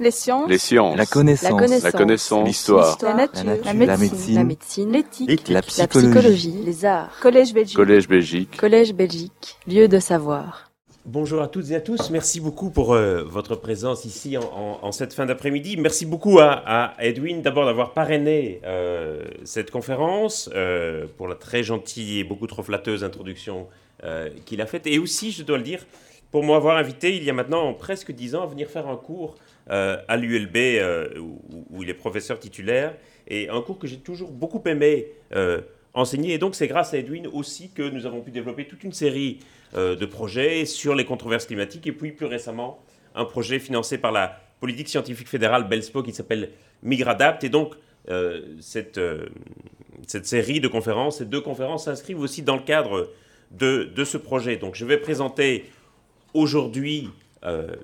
Les sciences. Les sciences. La connaissance. La connaissance. La. L'histoire. La nature. La nature. La médecine. La médecine. La médecine. L'éthique. La La psychologie. psychologie. Les arts. Collège Belgique. Collège Belgique. Collège Belgique. Lieu de savoir. Bonjour à toutes et à tous. Merci beaucoup pour euh, votre présence ici en, en- en cette fin d'après-midi. Merci beaucoup à, à Edwin d'abord d'avoir parrainé euh, cette conférence euh, pour la très gentille et beaucoup trop flatteuse introduction euh, qu'il a faite. Et aussi, je dois le dire, pour m'avoir invité il y a maintenant presque dix ans à venir faire un cours euh, à l'ULB euh, où, il est professeur titulaire. Et un cours que j'ai toujours beaucoup aimé euh, enseigner. Et donc c'est grâce à Edwin aussi que nous avons pu développer toute une série euh, de projets sur les controverses climatiques et puis plus récemment un projet financé par la politique scientifique fédérale Belspo qui s'appelle Migradapt. Et donc euh, cette, euh, cette série de conférences, ces deux conférences s'inscrivent aussi dans le cadre de, de ce projet. Donc je vais présenter aujourd'hui euh,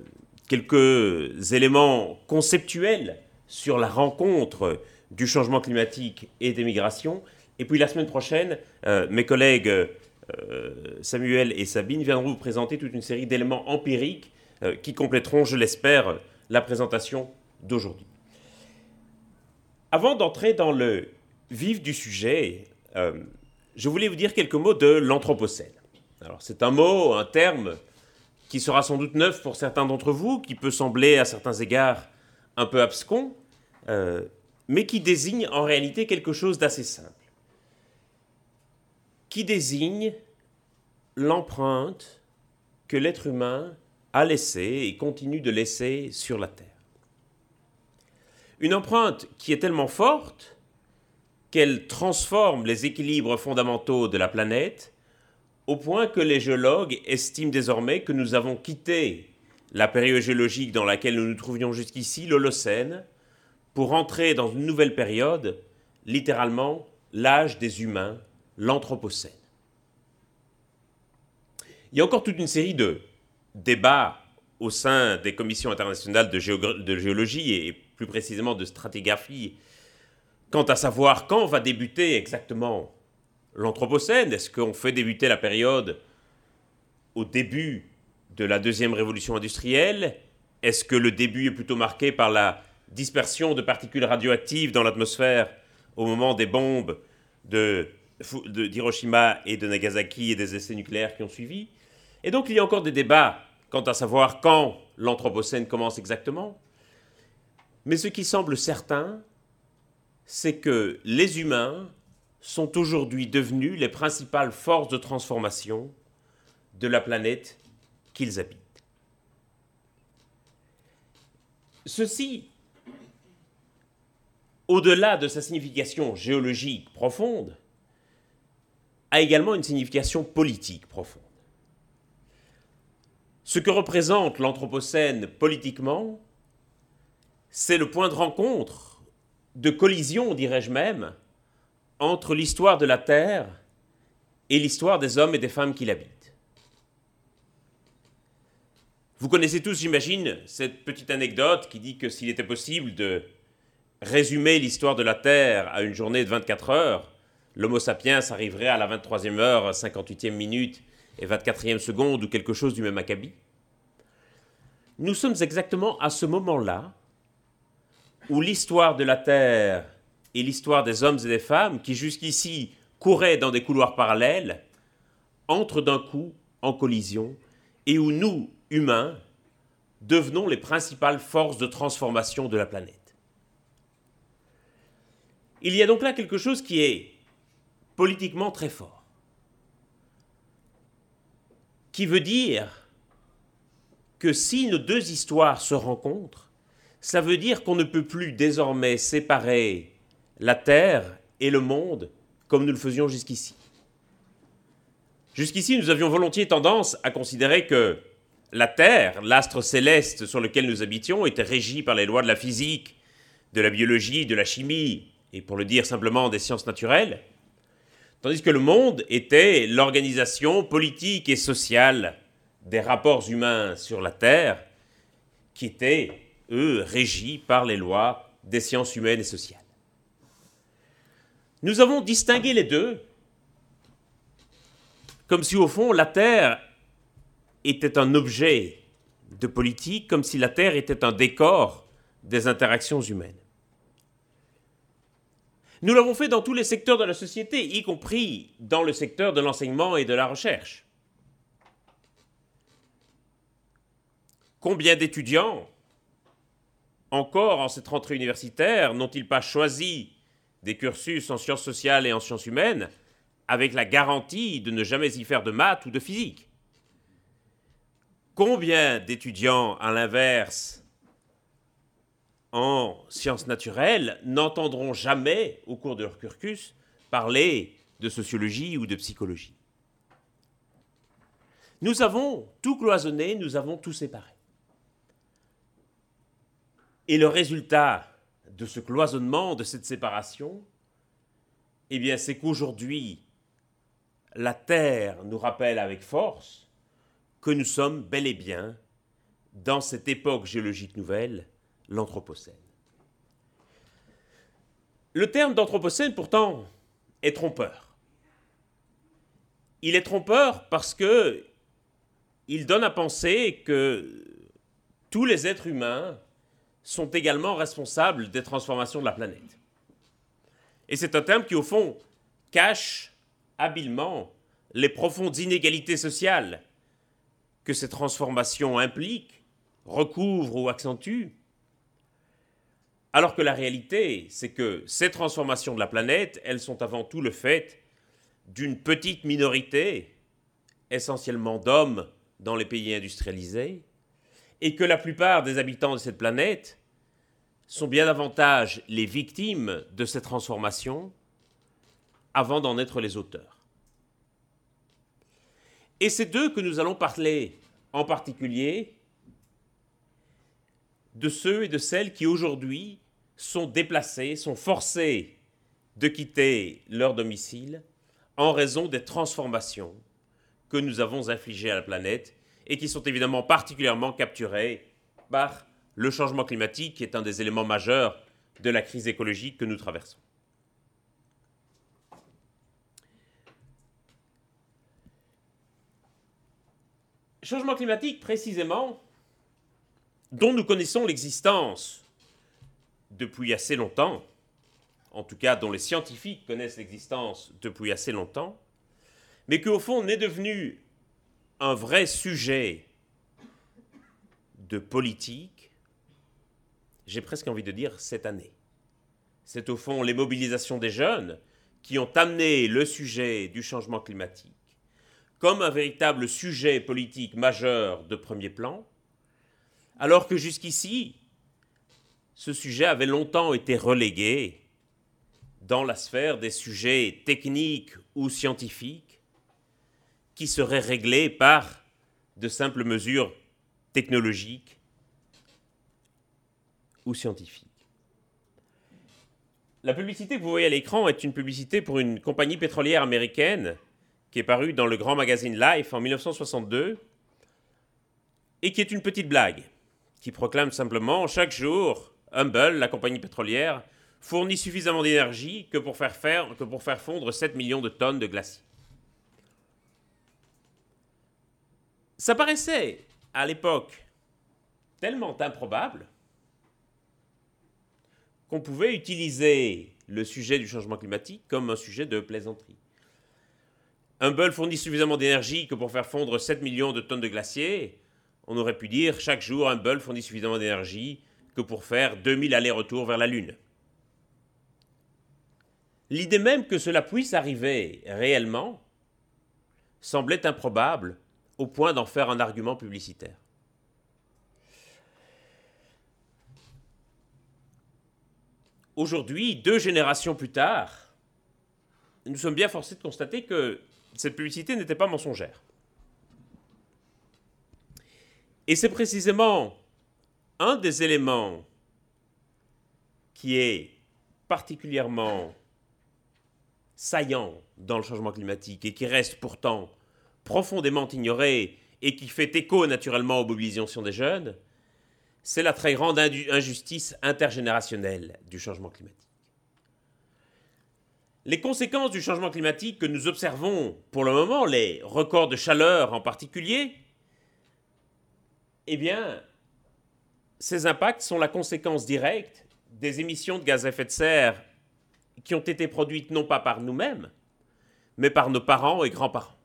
quelques éléments conceptuels sur la rencontre du changement climatique et des migrations. Et puis la semaine prochaine, euh, mes collègues euh, Samuel et Sabine viendront vous présenter toute une série d'éléments empiriques euh, qui compléteront, je l'espère, la présentation d'aujourd'hui. Avant d'entrer dans le vif du sujet, je voulais vous dire quelques mots de l'Anthropocène. Alors c'est un mot, un terme qui sera sans doute neuf pour certains d'entre vous, qui peut sembler à certains égards un peu abscon, euh, mais qui désigne en réalité quelque chose d'assez simple, qui désigne l'empreinte que l'être humain a laissée et continue de laisser sur la Terre. Une empreinte qui est tellement forte qu'elle transforme les équilibres fondamentaux de la planète au point que les géologues estiment désormais que nous avons quitté la période géologique dans laquelle nous nous trouvions jusqu'ici, l'Holocène, pour entrer dans une nouvelle période, littéralement l'âge des humains, l'Anthropocène. Il y a encore toute une série de débats au sein des commissions internationales de, géologie et plus précisément de stratigraphie quant à savoir quand va débuter exactement l'Anthropocène. Est-ce qu'on fait débuter la période au début de la deuxième révolution industrielle? Est-ce que le début est plutôt marqué par la dispersion de particules radioactives dans l'atmosphère au moment des bombes de, d'Hiroshima et de Nagasaki et des essais nucléaires qui ont suivi? Et donc il y a encore des débats quant à savoir quand l'Anthropocène commence exactement. Mais ce qui semble certain, c'est que les humains sont aujourd'hui devenus les principales forces de transformation de la planète qu'ils habitent. Ceci, au-delà de sa signification géologique profonde, a également une signification politique profonde. Ce que représente l'Anthropocène politiquement, c'est le point de rencontre, de collision, dirais-je même, entre l'histoire de la Terre et l'histoire des hommes et des femmes qui l'habitent. Vous connaissez tous, j'imagine, cette petite anecdote qui dit que s'il était possible de résumer l'histoire de la Terre à une journée de 24 heures, l'Homo sapiens arriverait à la 23e heure, 58e minute et 24e seconde ou quelque chose du même acabit. Nous sommes exactement à ce moment-là où l'histoire de la Terre et l'histoire des hommes et des femmes, qui jusqu'ici couraient dans des couloirs parallèles, entrent d'un coup en collision et où nous, humains, devenons les principales forces de transformation de la planète. Il y a donc là quelque chose qui est politiquement très fort, qui veut dire que si nos deux histoires se rencontrent, ça veut dire qu'on ne peut plus désormais séparer la Terre et le monde comme nous le faisions jusqu'ici. Jusqu'ici, nous avions volontiers tendance à considérer que la Terre, l'astre céleste sur lequel nous habitions, était régi par les lois de la physique, de la biologie, de la chimie, et pour le dire simplement des sciences naturelles, tandis que le monde était l'organisation politique et sociale des rapports humains sur la Terre, qui étaient, eux, régis par les lois des sciences humaines et sociales. Nous avons distingué les deux, comme si au fond la Terre était un objet de politique, comme si la Terre était un décor des interactions humaines. Nous l'avons fait dans tous les secteurs de la société, y compris dans le secteur de l'enseignement et de la recherche. Combien d'étudiants, encore en cette rentrée universitaire, n'ont-ils pas choisi des cursus en sciences sociales et en sciences humaines avec la garantie de ne jamais y faire de maths ou de physique Combien d'étudiants, à l'inverse, en sciences naturelles n'entendront jamais, au cours de leur cursus, parler de sociologie ou de psychologie? Nous avons tout cloisonné, nous avons tout séparé. Et le résultat de ce cloisonnement, de cette séparation, eh bien, c'est qu'aujourd'hui, la Terre nous rappelle avec force que nous sommes bel et bien dans cette époque géologique nouvelle l'Anthropocène. Le terme d'Anthropocène, pourtant, est trompeur. Il est trompeur parce que il donne à penser que tous les êtres humains sont également responsables des transformations de la planète. Et c'est un terme qui, au fond, cache habilement les profondes inégalités sociales que ces transformations impliquent, recouvrent ou accentuent, alors que la réalité, c'est que ces transformations de la planète, elles sont avant tout le fait d'une petite minorité, essentiellement d'hommes dans les pays industrialisés, et que la plupart des habitants de cette planète sont bien davantage les victimes de ces transformations avant d'en être les auteurs. Et c'est d'eux que nous allons parler en particulier de ceux et de celles qui aujourd'hui sont déplacés, sont forcés de quitter leur domicile en raison des transformations que nous avons infligées à la planète et qui sont évidemment particulièrement capturées par le changement climatique qui est un des éléments majeurs de la crise écologique que nous traversons. Changement climatique précisément dont nous connaissons l'existence depuis assez longtemps, en tout cas dont les scientifiques connaissent l'existence depuis assez longtemps, mais qui au fond n'est devenu un vrai sujet de politique, j'ai presque envie de dire cette année. C'est au fond les mobilisations des jeunes qui ont amené le sujet du changement climatique comme un véritable sujet politique majeur de premier plan, alors que jusqu'ici, ce sujet avait longtemps été relégué dans la sphère des sujets techniques ou scientifiques qui seraient réglés par de simples mesures technologiques ou scientifiques. La publicité que vous voyez à l'écran est une publicité pour une compagnie pétrolière américaine qui est parue dans le grand magazine Life en 1962 et qui est une petite blague qui proclame simplement chaque jour Humble, la compagnie pétrolière, fournit suffisamment d'énergie que, pour faire que pour faire fondre 7 millions de tonnes de glacis. Ça paraissait, à l'époque, tellement improbable qu'on pouvait utiliser le sujet du changement climatique comme un sujet de plaisanterie. Humble fournit suffisamment d'énergie que pour faire fondre 7 millions de tonnes de glaciers, on aurait pu dire chaque jour Humble fournit suffisamment d'énergie que pour faire 2000 allers-retours vers la Lune. L'idée même que cela puisse arriver réellement semblait improbable au point d'en faire un argument publicitaire. Aujourd'hui, deux générations plus tard, nous sommes bien forcés de constater que cette publicité n'était pas mensongère. Et c'est précisément un des éléments qui est particulièrement saillant dans le changement climatique et qui reste pourtant profondément ignoré et qui fait écho naturellement aux mobilisations des jeunes, c'est la très grande injustice intergénérationnelle du changement climatique. Les conséquences du changement climatique que nous observons pour le moment, les records de chaleur en particulier, eh bien, ces impacts sont la conséquence directe des émissions de gaz à effet de serre qui ont été produites non pas par nous-mêmes, mais par nos parents et grands-parents.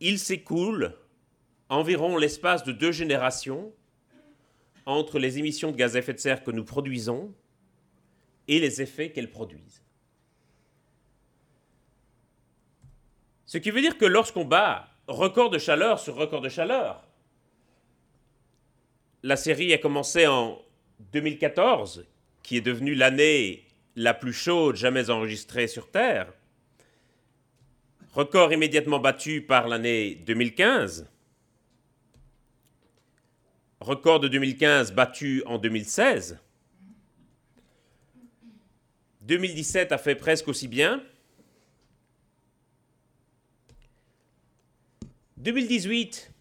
Il s'écoule environ l'espace de deux générations entre les émissions de gaz à effet de serre que nous produisons et les effets qu'elles produisent. Ce qui veut dire que lorsqu'on bat record de chaleur sur record de chaleur, la série a commencé en 2014, qui est devenue l'année la plus chaude jamais enregistrée sur Terre, record immédiatement battu par l'année 2015, record de 2015 battu en 2016, 2017 a fait presque aussi bien, 2018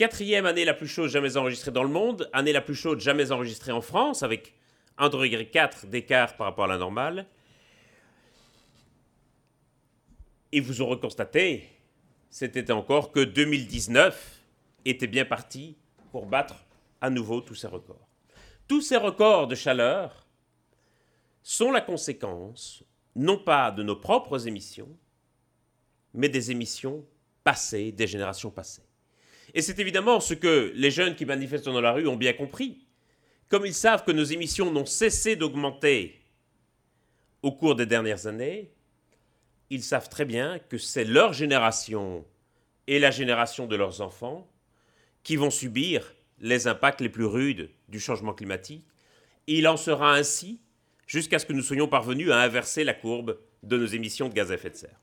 Quatrième année la plus chaude jamais enregistrée dans le monde, année la plus chaude jamais enregistrée en France, avec 1,4 degré d'écart par rapport à la normale. Et vous aurez constaté, c'était encore que 2019 était bien parti pour battre à nouveau tous ces records. Tous ces records de chaleur sont la conséquence non pas de nos propres émissions, mais des émissions passées, des générations passées. Et c'est évidemment ce que les jeunes qui manifestent dans la rue ont bien compris. Comme ils savent que nos émissions n'ont cessé d'augmenter au cours des dernières années, ils savent très bien que c'est leur génération et la génération de leurs enfants qui vont subir les impacts les plus rudes du changement climatique. Et il en sera ainsi jusqu'à ce que nous soyons parvenus à inverser la courbe de nos émissions de gaz à effet de serre.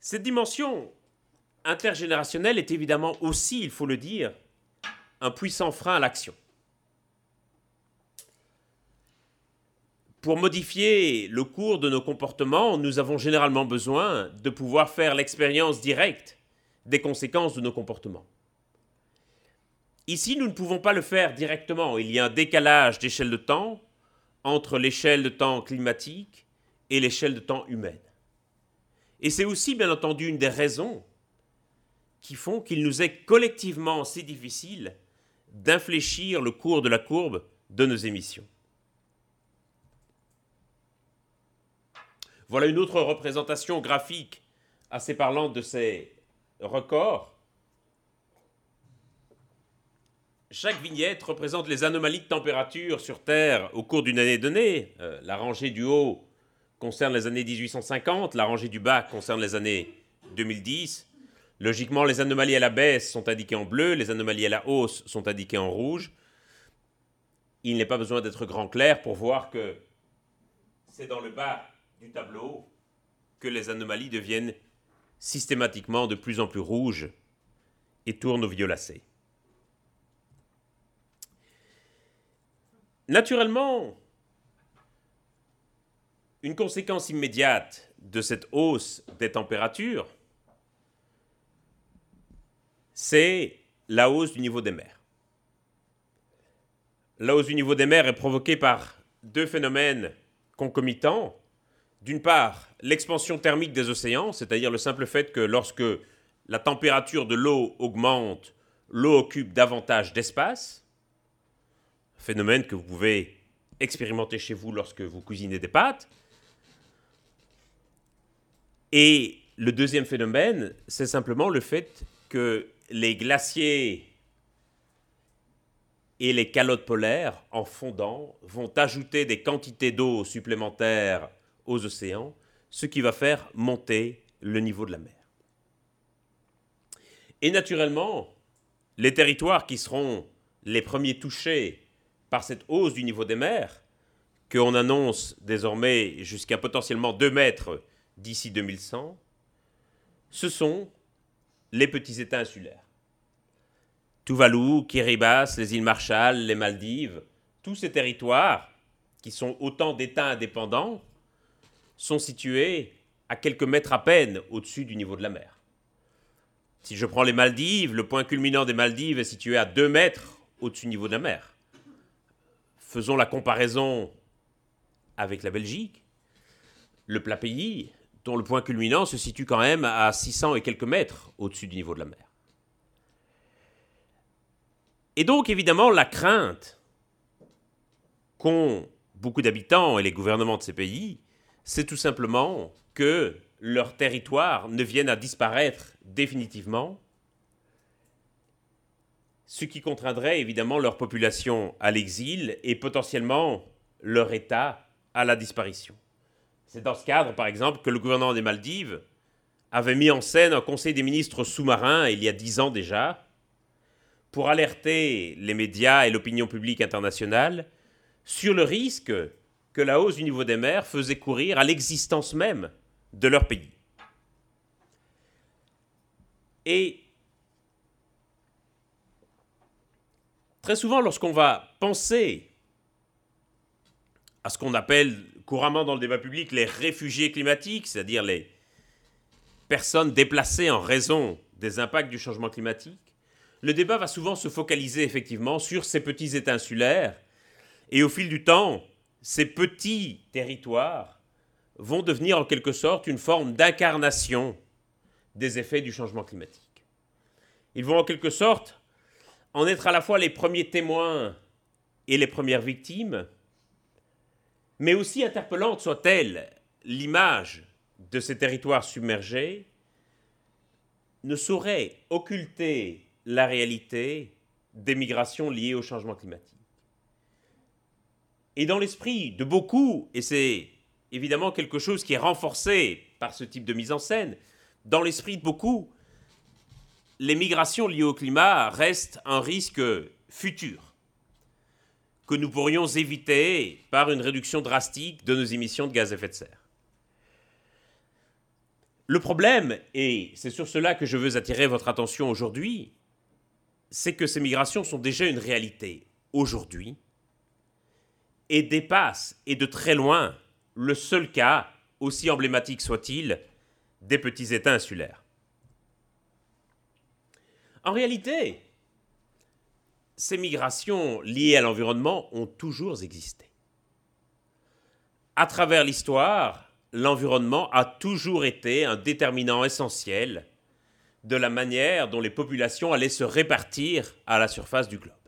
Cette dimension intergénérationnelle est évidemment aussi, il faut le dire, un puissant frein à l'action. Pour modifier le cours de nos comportements, nous avons généralement besoin de pouvoir faire l'expérience directe des conséquences de nos comportements. Ici, nous ne pouvons pas le faire directement. Il y a un décalage d'échelle de temps entre l'échelle de temps climatique et l'échelle de temps humaine. Et c'est aussi, bien entendu, une des raisons qui font qu'il nous est collectivement si difficile d'infléchir le cours de la courbe de nos émissions. Voilà une autre représentation graphique assez parlante de ces records. Chaque vignette représente les anomalies de température sur Terre au cours d'une année donnée. Euh, la rangée du haut concerne les années 1850, la rangée du bas concerne les années 2010. Logiquement, les anomalies à la baisse sont indiquées en bleu, les anomalies à la hausse sont indiquées en rouge. Il n'est pas besoin d'être grand clair pour voir que c'est dans le bas du tableau que les anomalies deviennent systématiquement de plus en plus rouges et tournent au violacé. Naturellement, une conséquence immédiate de cette hausse des températures, c'est la hausse du niveau des mers. La hausse du niveau des mers est provoquée par deux phénomènes concomitants. D'une part, l'expansion thermique des océans, c'est-à-dire le simple fait que lorsque la température de l'eau augmente, l'eau occupe davantage d'espace, phénomène que vous pouvez expérimenter chez vous lorsque vous cuisinez des pâtes. Et le deuxième phénomène, c'est simplement le fait que les glaciers et les calottes polaires, en fondant, vont ajouter des quantités d'eau supplémentaires aux océans, ce qui va faire monter le niveau de la mer. Et naturellement, les territoires qui seront les premiers touchés par cette hausse du niveau des mers, qu'on annonce désormais jusqu'à potentiellement 2 mètres d'ici 2100, ce sont les petits États insulaires. Tuvalu, Kiribati, les îles Marshall, les Maldives, tous ces territoires, qui sont autant d'États indépendants, sont situés à quelques mètres à peine au-dessus du niveau de la mer. Si je prends les Maldives, le point culminant des Maldives est situé à 2 mètres au-dessus du niveau de la mer. Faisons la comparaison avec la Belgique. Le plat pays dont le point culminant se situe quand même à 600 et quelques mètres au-dessus du niveau de la mer. Et donc évidemment la crainte qu'ont beaucoup d'habitants et les gouvernements de ces pays, c'est tout simplement que leur territoire ne vienne à disparaître définitivement, ce qui contraindrait évidemment leur population à l'exil et potentiellement leur État à la disparition. C'est dans ce cadre, par exemple, que le gouvernement des Maldives avait mis en scène un conseil des ministres sous-marins il y a dix ans déjà, pour alerter les médias et l'opinion publique internationale sur le risque que la hausse du niveau des mers faisait courir à l'existence même de leur pays. Et très souvent, lorsqu'on va penser à ce qu'on appelle couramment dans le débat public les réfugiés climatiques, c'est-à-dire les personnes déplacées en raison des impacts du changement climatique, le débat va souvent se focaliser effectivement sur ces petits États insulaires, et au fil du temps, ces petits territoires vont devenir en quelque sorte une forme d'incarnation des effets du changement climatique. Ils vont en quelque sorte en être à la fois les premiers témoins et les premières victimes, mais aussi interpellante soit-elle l'image de ces territoires submergés, ne saurait occulter la réalité des migrations liées au changement climatique. Et dans l'esprit de beaucoup, et c'est évidemment quelque chose qui est renforcé par ce type de mise en scène, dans l'esprit de beaucoup, les migrations liées au climat restent un risque futur que nous pourrions éviter par une réduction drastique de nos émissions de gaz à effet de serre. Le problème, et c'est sur cela que je veux attirer votre attention aujourd'hui, c'est que ces migrations sont déjà une réalité aujourd'hui et dépassent, et de très loin, le seul cas, aussi emblématique soit-il, des petits États insulaires. En réalité, ces migrations liées à l'environnement ont toujours existé. À travers l'histoire, l'environnement a toujours été un déterminant essentiel de la manière dont les populations allaient se répartir à la surface du globe.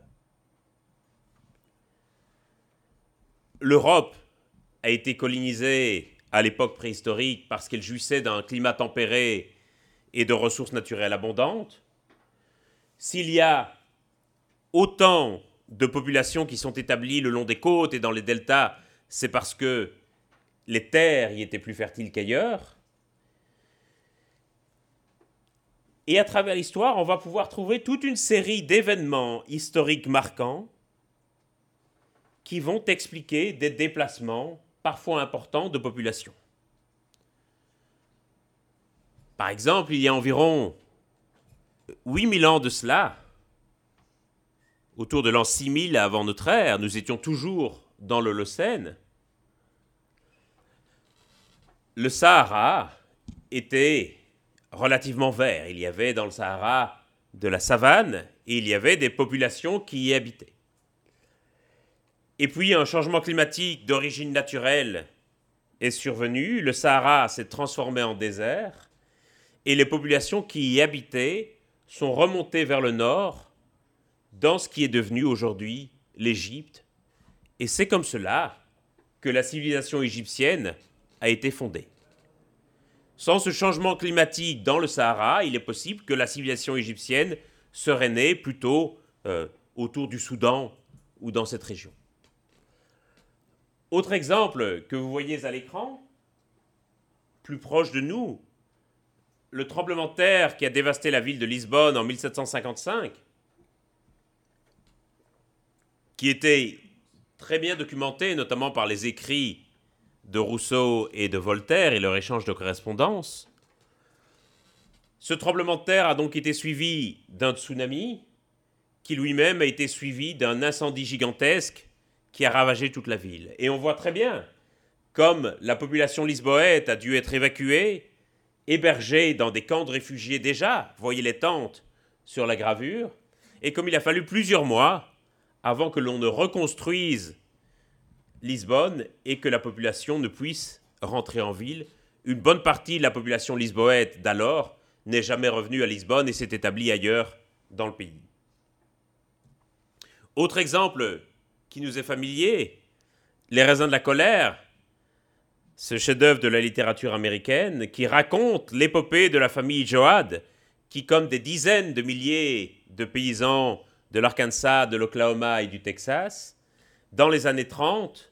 L'Europe a été colonisée à l'époque préhistorique parce qu'elle jouissait d'un climat tempéré et de ressources naturelles abondantes. S'il y a autant de populations qui sont établies le long des côtes et dans les deltas, c'est parce que les terres y étaient plus fertiles qu'ailleurs. Et à travers l'histoire, on va pouvoir trouver toute une série d'événements historiques marquants qui vont expliquer des déplacements parfois importants de population. Par exemple, il y a environ 8000 ans de cela, autour de l'an 6000 avant notre ère, nous étions toujours dans l'Holocène. Le Sahara était relativement vert. Il y avait dans le Sahara de la savane et il y avait des populations qui y habitaient. Et puis un changement climatique d'origine naturelle est survenu, le Sahara s'est transformé en désert et les populations qui y habitaient sont remontées vers le nord dans ce qui est devenu aujourd'hui l'Égypte. Et c'est comme cela que la civilisation égyptienne a été fondée. Sans ce changement climatique dans le Sahara, il est possible que la civilisation égyptienne serait née plutôt euh, autour du Soudan ou dans cette région. Autre exemple que vous voyez à l'écran, plus proche de nous, le tremblement de terre qui a dévasté la ville de Lisbonne en 1755, qui était très bien documenté, notamment par les écrits de Rousseau et de Voltaire et leur échange de correspondance. Ce tremblement de terre a donc été suivi d'un tsunami, qui lui-même a été suivi d'un incendie gigantesque qui a ravagé toute la ville. Et on voit très bien comme la population lisboète a dû être évacuée, hébergée dans des camps de réfugiés déjà, voyez les tentes sur la gravure, et comme il a fallu plusieurs mois avant que l'on ne reconstruise Lisbonne et que la population ne puisse rentrer en ville une bonne partie de la population lisboète d'alors n'est jamais revenue à Lisbonne et s'est établie ailleurs dans le pays. Autre exemple qui nous est familier, Les raisins de la colère, ce chef-d'œuvre de la littérature américaine qui raconte l'épopée de la famille Joad, qui, comme des dizaines de milliers de paysans de l'Arkansas, de l'Oklahoma et du Texas, dans les années 30,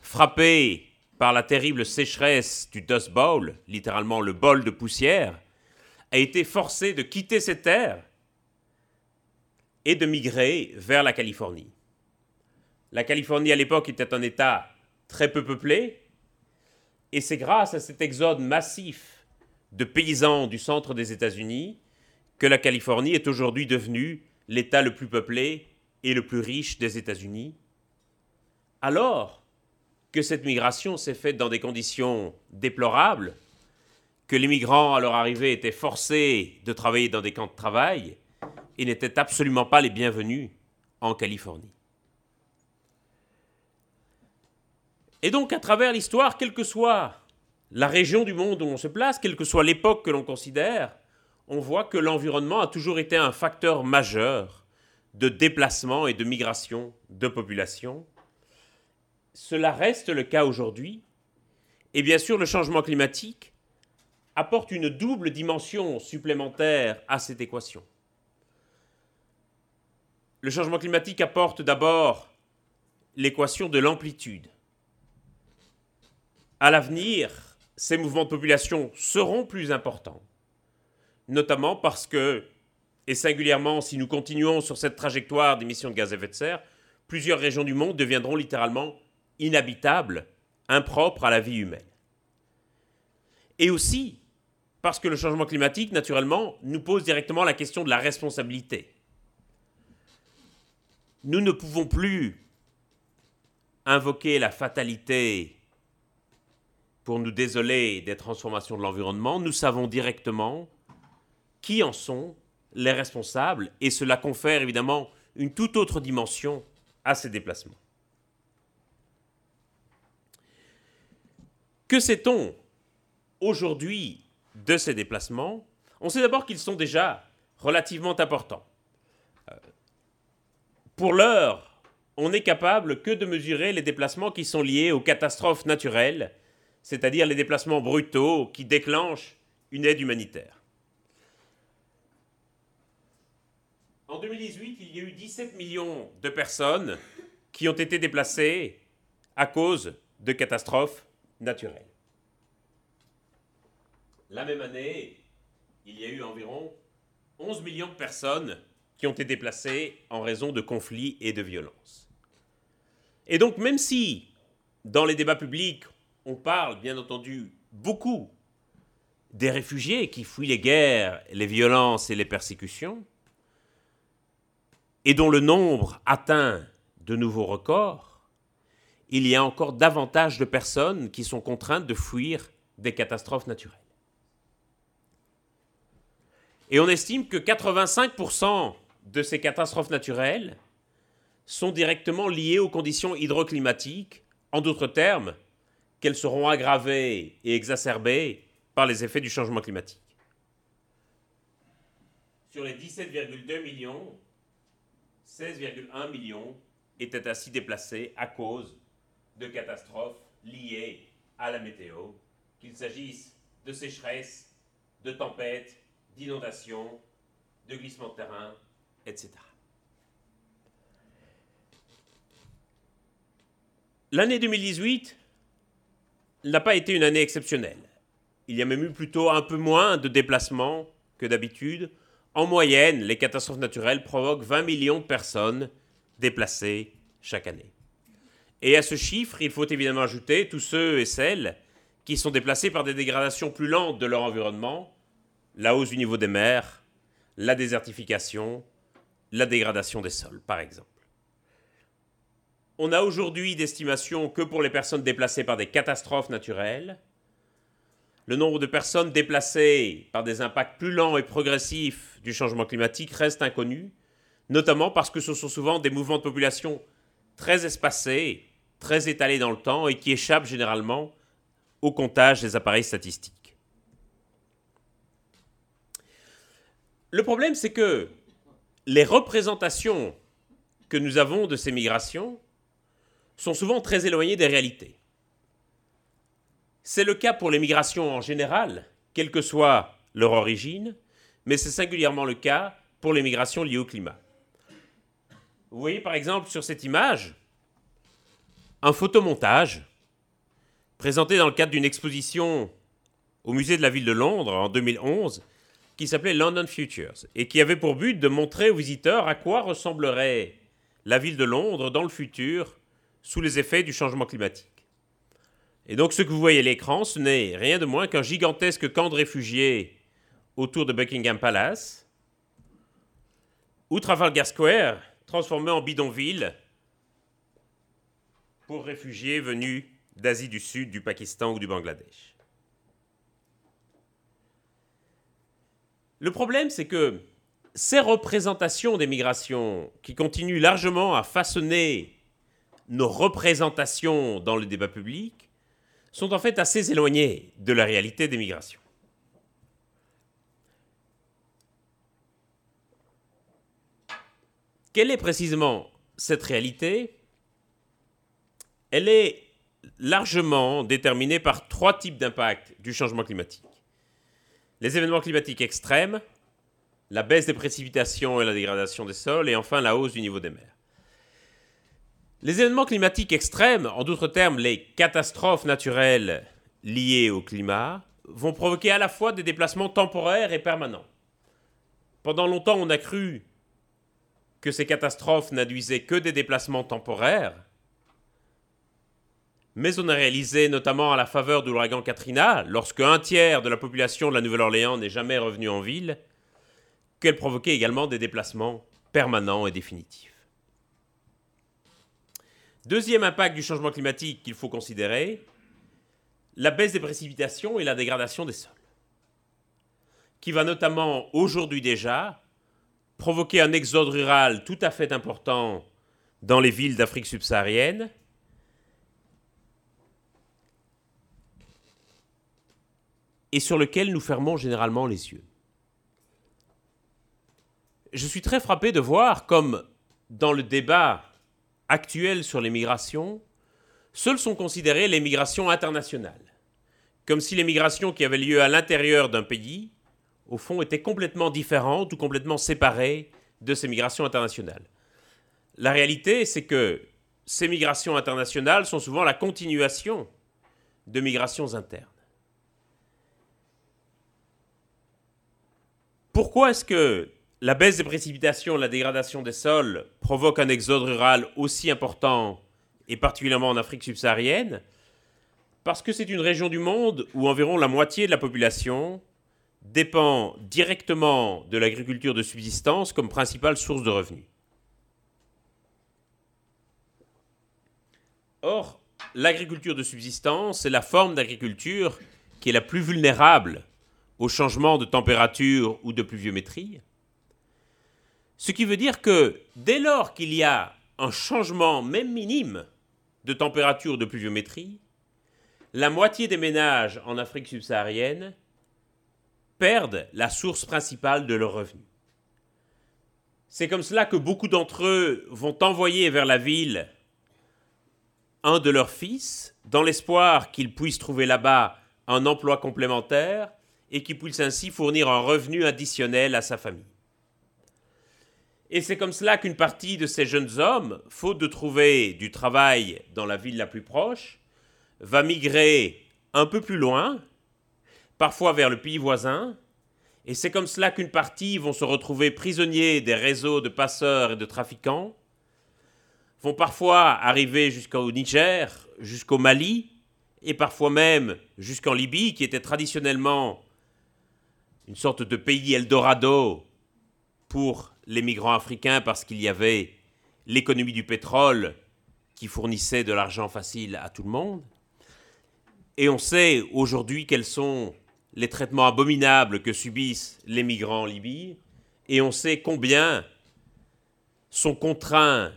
frappés par la terrible sécheresse du Dust Bowl, littéralement le bol de poussière, a été forcé de quitter ses terres et de migrer vers la Californie. La Californie à l'époque était un État très peu peuplé, et c'est grâce à cet exode massif de paysans du centre des États-Unis que la Californie est aujourd'hui devenue l'État le plus peuplé et le plus riche des États-Unis, alors que cette migration s'est faite dans des conditions déplorables, que les migrants à leur arrivée étaient forcés de travailler dans des camps de travail et n'étaient absolument pas les bienvenus en Californie. Et donc, à travers l'histoire, quelle que soit la région du monde où on se place, quelle que soit l'époque que l'on considère, on voit que l'environnement a toujours été un facteur majeur de déplacement et de migration de population. Cela reste le cas aujourd'hui. Et bien sûr, le changement climatique apporte une double dimension supplémentaire à cette équation. Le changement climatique apporte d'abord l'équation de l'amplitude à l'avenir, ces mouvements de population seront plus importants, notamment parce que, et singulièrement si nous continuons sur cette trajectoire d'émissions de gaz à effet de serre, plusieurs régions du monde deviendront littéralement inhabitables, impropres à la vie humaine. Et aussi parce que le changement climatique, naturellement, nous pose directement la question de la responsabilité. Nous ne pouvons plus invoquer la fatalité pour nous désoler des transformations de l'environnement, nous savons directement qui en sont les responsables et cela confère évidemment une toute autre dimension à ces déplacements. Que sait-on aujourd'hui de ces déplacements? On sait d'abord qu'ils sont déjà relativement importants. Euh, pour l'heure, on n'est capable que de mesurer les déplacements qui sont liés aux catastrophes naturelles c'est-à-dire les déplacements brutaux qui déclenchent une aide humanitaire. En 2018, il y a eu 17 millions de personnes qui ont été déplacées à cause de catastrophes naturelles. La même année, il y a eu environ 11 millions de personnes qui ont été déplacées en raison de conflits et de violences. Et donc même si, dans les débats publics, on parle bien entendu beaucoup des réfugiés qui fuient les guerres, les violences et les persécutions, et dont le nombre atteint de nouveaux records, il y a encore davantage de personnes qui sont contraintes de fuir des catastrophes naturelles. Et on estime que 85% de ces catastrophes naturelles sont directement liées aux conditions hydroclimatiques, en d'autres termes, qu'elles seront aggravées et exacerbées par les effets du changement climatique. Sur les 17,2 millions, 16,1 millions étaient ainsi déplacés à cause de catastrophes liées à la météo, qu'il s'agisse de sécheresse, de tempêtes, d'inondations, de glissements de terrain, etc. L'année 2018 n'a pas été une année exceptionnelle. Il y a même eu plutôt un peu moins de déplacements que d'habitude. En moyenne, les catastrophes naturelles provoquent 20 millions de personnes déplacées chaque année. Et à ce chiffre, il faut évidemment ajouter tous ceux et celles qui sont déplacés par des dégradations plus lentes de leur environnement, la hausse du niveau des mers, la désertification, la dégradation des sols, par exemple. On a aujourd'hui d'estimation que pour les personnes déplacées par des catastrophes naturelles. Le nombre de personnes déplacées par des impacts plus lents et progressifs du changement climatique reste inconnu, notamment parce que ce sont souvent des mouvements de population très espacés, très étalés dans le temps et qui échappent généralement au comptage des appareils statistiques. Le problème, c'est que les représentations que nous avons de ces migrations sont souvent très éloignées des réalités. C'est le cas pour les migrations en général, quelle que soit leur origine, mais c'est singulièrement le cas pour les migrations liées au climat. Vous voyez par exemple sur cette image un photomontage présenté dans le cadre d'une exposition au musée de la ville de Londres en 2011 qui s'appelait London Futures et qui avait pour but de montrer aux visiteurs à quoi ressemblerait la ville de Londres dans le futur sous les effets du changement climatique. Et donc ce que vous voyez à l'écran, ce n'est rien de moins qu'un gigantesque camp de réfugiés autour de Buckingham Palace, ou Trafalgar Square, transformé en bidonville pour réfugiés venus d'Asie du Sud, du Pakistan ou du Bangladesh. Le problème, c'est que ces représentations des migrations, qui continuent largement à façonner nos représentations dans le débat public, sont en fait assez éloignées de la réalité des migrations. Quelle est précisément cette réalité? Elle est largement déterminée par trois types d'impacts du changement climatique. Les événements climatiques extrêmes, la baisse des précipitations et la dégradation des sols, et enfin la hausse du niveau des mers. Les événements climatiques extrêmes, en d'autres termes les catastrophes naturelles liées au climat, vont provoquer à la fois des déplacements temporaires et permanents. Pendant longtemps, on a cru que ces catastrophes n'induisaient que des déplacements temporaires, mais on a réalisé, notamment à la faveur de l'ouragan Katrina, lorsque un tiers de la population de la Nouvelle-Orléans n'est jamais revenu en ville, qu'elle provoquait également des déplacements permanents et définitifs. Deuxième impact du changement climatique qu'il faut considérer, la baisse des précipitations et la dégradation des sols, qui va notamment aujourd'hui déjà provoquer un exode rural tout à fait important dans les villes d'Afrique subsaharienne, et sur lequel nous fermons généralement les yeux. Je suis très frappé de voir comme dans le débat actuel sur les migrations, seules sont considérées les migrations internationales, comme si les migrations qui avaient lieu à l'intérieur d'un pays, au fond, étaient complètement différentes ou complètement séparées de ces migrations internationales. La réalité, c'est que ces migrations internationales sont souvent la continuation de migrations internes. Pourquoi est-ce que la baisse des précipitations, la dégradation des sols provoquent un exode rural aussi important, et particulièrement en Afrique subsaharienne Parce que c'est une région du monde où environ la moitié de la population dépend directement de l'agriculture de subsistance comme principale source de revenus. Or, l'agriculture de subsistance est la forme d'agriculture qui est la plus vulnérable au changement de température ou de pluviométrie. Ce qui veut dire que dès lors qu'il y a un changement, même minime, de température de pluviométrie, la moitié des ménages en Afrique subsaharienne perdent la source principale de leurs revenus. C'est comme cela que beaucoup d'entre eux vont envoyer vers la ville un de leurs fils, dans l'espoir qu'ils puissent trouver là-bas un emploi complémentaire et qui puisse ainsi fournir un revenu additionnel à sa famille. Et c'est comme cela qu'une partie de ces jeunes hommes, faute de trouver du travail dans la ville la plus proche, va migrer un peu plus loin, parfois vers le pays voisin, et c'est comme cela qu'une partie vont se retrouver prisonniers des réseaux de passeurs et de trafiquants, vont parfois arriver jusqu'au Niger, jusqu'au Mali, et parfois même jusqu'en Libye, qui était traditionnellement une sorte de pays Eldorado pour les migrants africains parce qu'il y avait l'économie du pétrole qui fournissait de l'argent facile à tout le monde. Et on sait aujourd'hui quels sont les traitements abominables que subissent les migrants en Libye, et on sait combien sont contraints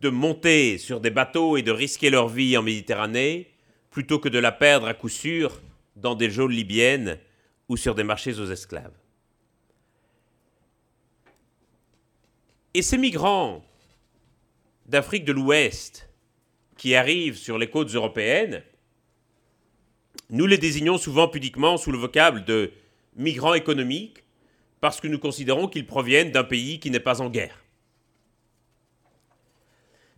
de monter sur des bateaux et de risquer leur vie en Méditerranée plutôt que de la perdre à coup sûr dans des geôles libyennes ou sur des marchés aux esclaves. Et ces migrants d'Afrique de l'Ouest qui arrivent sur les côtes européennes, nous les désignons souvent pudiquement sous le vocable de migrants économiques parce que nous considérons qu'ils proviennent d'un pays qui n'est pas en guerre.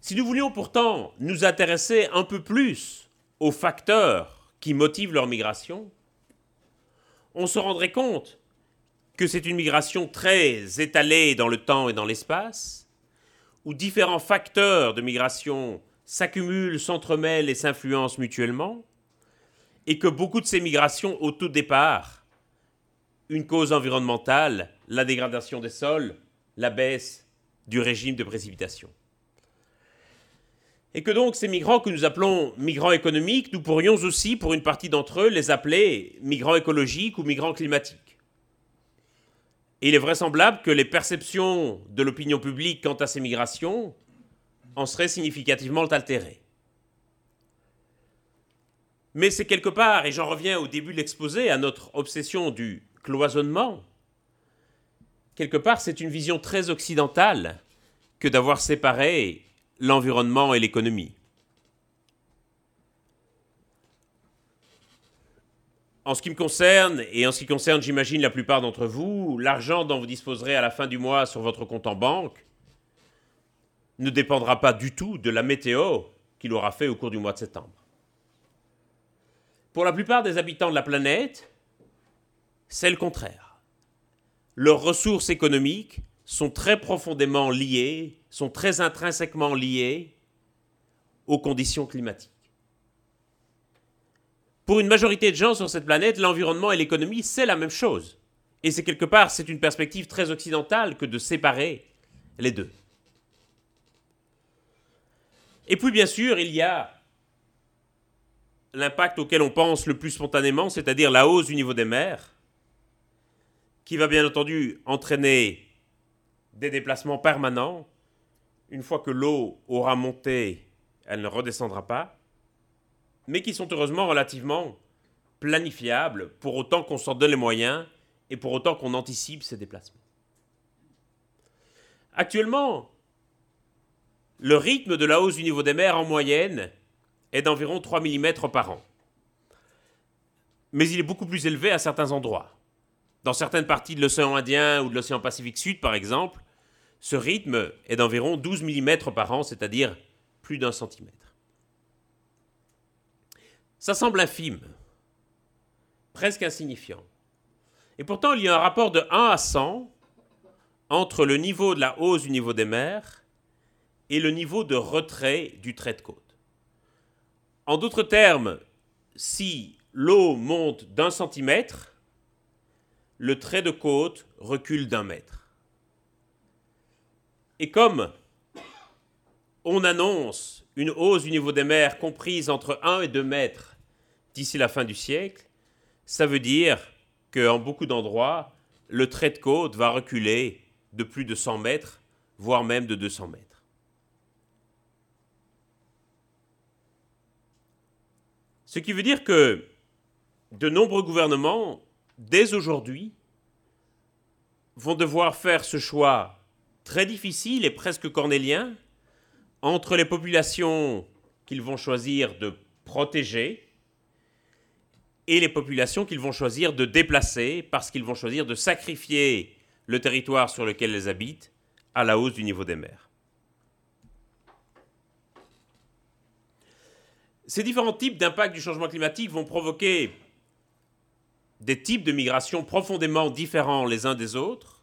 Si nous voulions pourtant nous intéresser un peu plus aux facteurs qui motivent leur migration, on se rendrait compte c'est une migration très étalée dans le temps et dans l'espace, où différents facteurs de migration s'accumulent, s'entremêlent et s'influencent mutuellement, et que beaucoup de ces migrations au tout départ, une cause environnementale, la dégradation des sols, la baisse du régime de précipitation. Et que donc ces migrants que nous appelons migrants économiques, nous pourrions aussi, pour une partie d'entre eux, les appeler migrants écologiques ou migrants climatiques. Il est vraisemblable que les perceptions de l'opinion publique quant à ces migrations en seraient significativement altérées. Mais c'est quelque part, et j'en reviens au début de l'exposé, à notre obsession du cloisonnement, quelque part c'est une vision très occidentale que d'avoir séparé l'environnement et l'économie. En ce qui me concerne, et en ce qui concerne, j'imagine, la plupart d'entre vous, l'argent dont vous disposerez à la fin du mois sur votre compte en banque ne dépendra pas du tout de la météo qu'il aura fait au cours du mois de septembre. Pour la plupart des habitants de la planète, c'est le contraire. Leurs ressources économiques sont très profondément liées, sont très intrinsèquement liées aux conditions climatiques. Pour une majorité de gens sur cette planète, l'environnement et l'économie, c'est la même chose. Et c'est quelque part, c'est une perspective très occidentale que de séparer les deux. Et puis bien sûr, il y a l'impact auquel on pense le plus spontanément, c'est-à-dire la hausse du niveau des mers, qui va bien entendu entraîner des déplacements permanents. Une fois que l'eau aura monté, elle ne redescendra pas, mais qui sont heureusement relativement planifiables, pour autant qu'on s'en donne les moyens et pour autant qu'on anticipe ces déplacements. Actuellement, le rythme de la hausse du niveau des mers en moyenne est d'environ 3 mm par an. Mais il est beaucoup plus élevé à certains endroits. Dans certaines parties de l'océan Indien ou de l'océan Pacifique Sud, par exemple, ce rythme est d'environ 12 mm par an, c'est-à-dire plus d'un centimètre. Ça semble infime, presque insignifiant. Et pourtant, il y a un rapport de 1 à 100 entre le niveau de la hausse du niveau des mers et le niveau de retrait du trait de côte. En d'autres termes, si l'eau monte d'un centimètre, le trait de côte recule d'un mètre. Et comme on annonce une hausse du niveau des mers comprise entre 1 et 2 mètres d'ici la fin du siècle, ça veut dire qu'en beaucoup d'endroits, le trait de côte va reculer de plus de 100 mètres, voire même de 200 mètres. Ce qui veut dire que de nombreux gouvernements, dès aujourd'hui, vont devoir faire ce choix très difficile et presque cornélien entre les populations qu'ils vont choisir de protéger et les populations qu'ils vont choisir de déplacer parce qu'ils vont choisir de sacrifier le territoire sur lequel elles habitent à la hausse du niveau des mers. Ces différents types d'impact du changement climatique vont provoquer des types de migration profondément différents les uns des autres,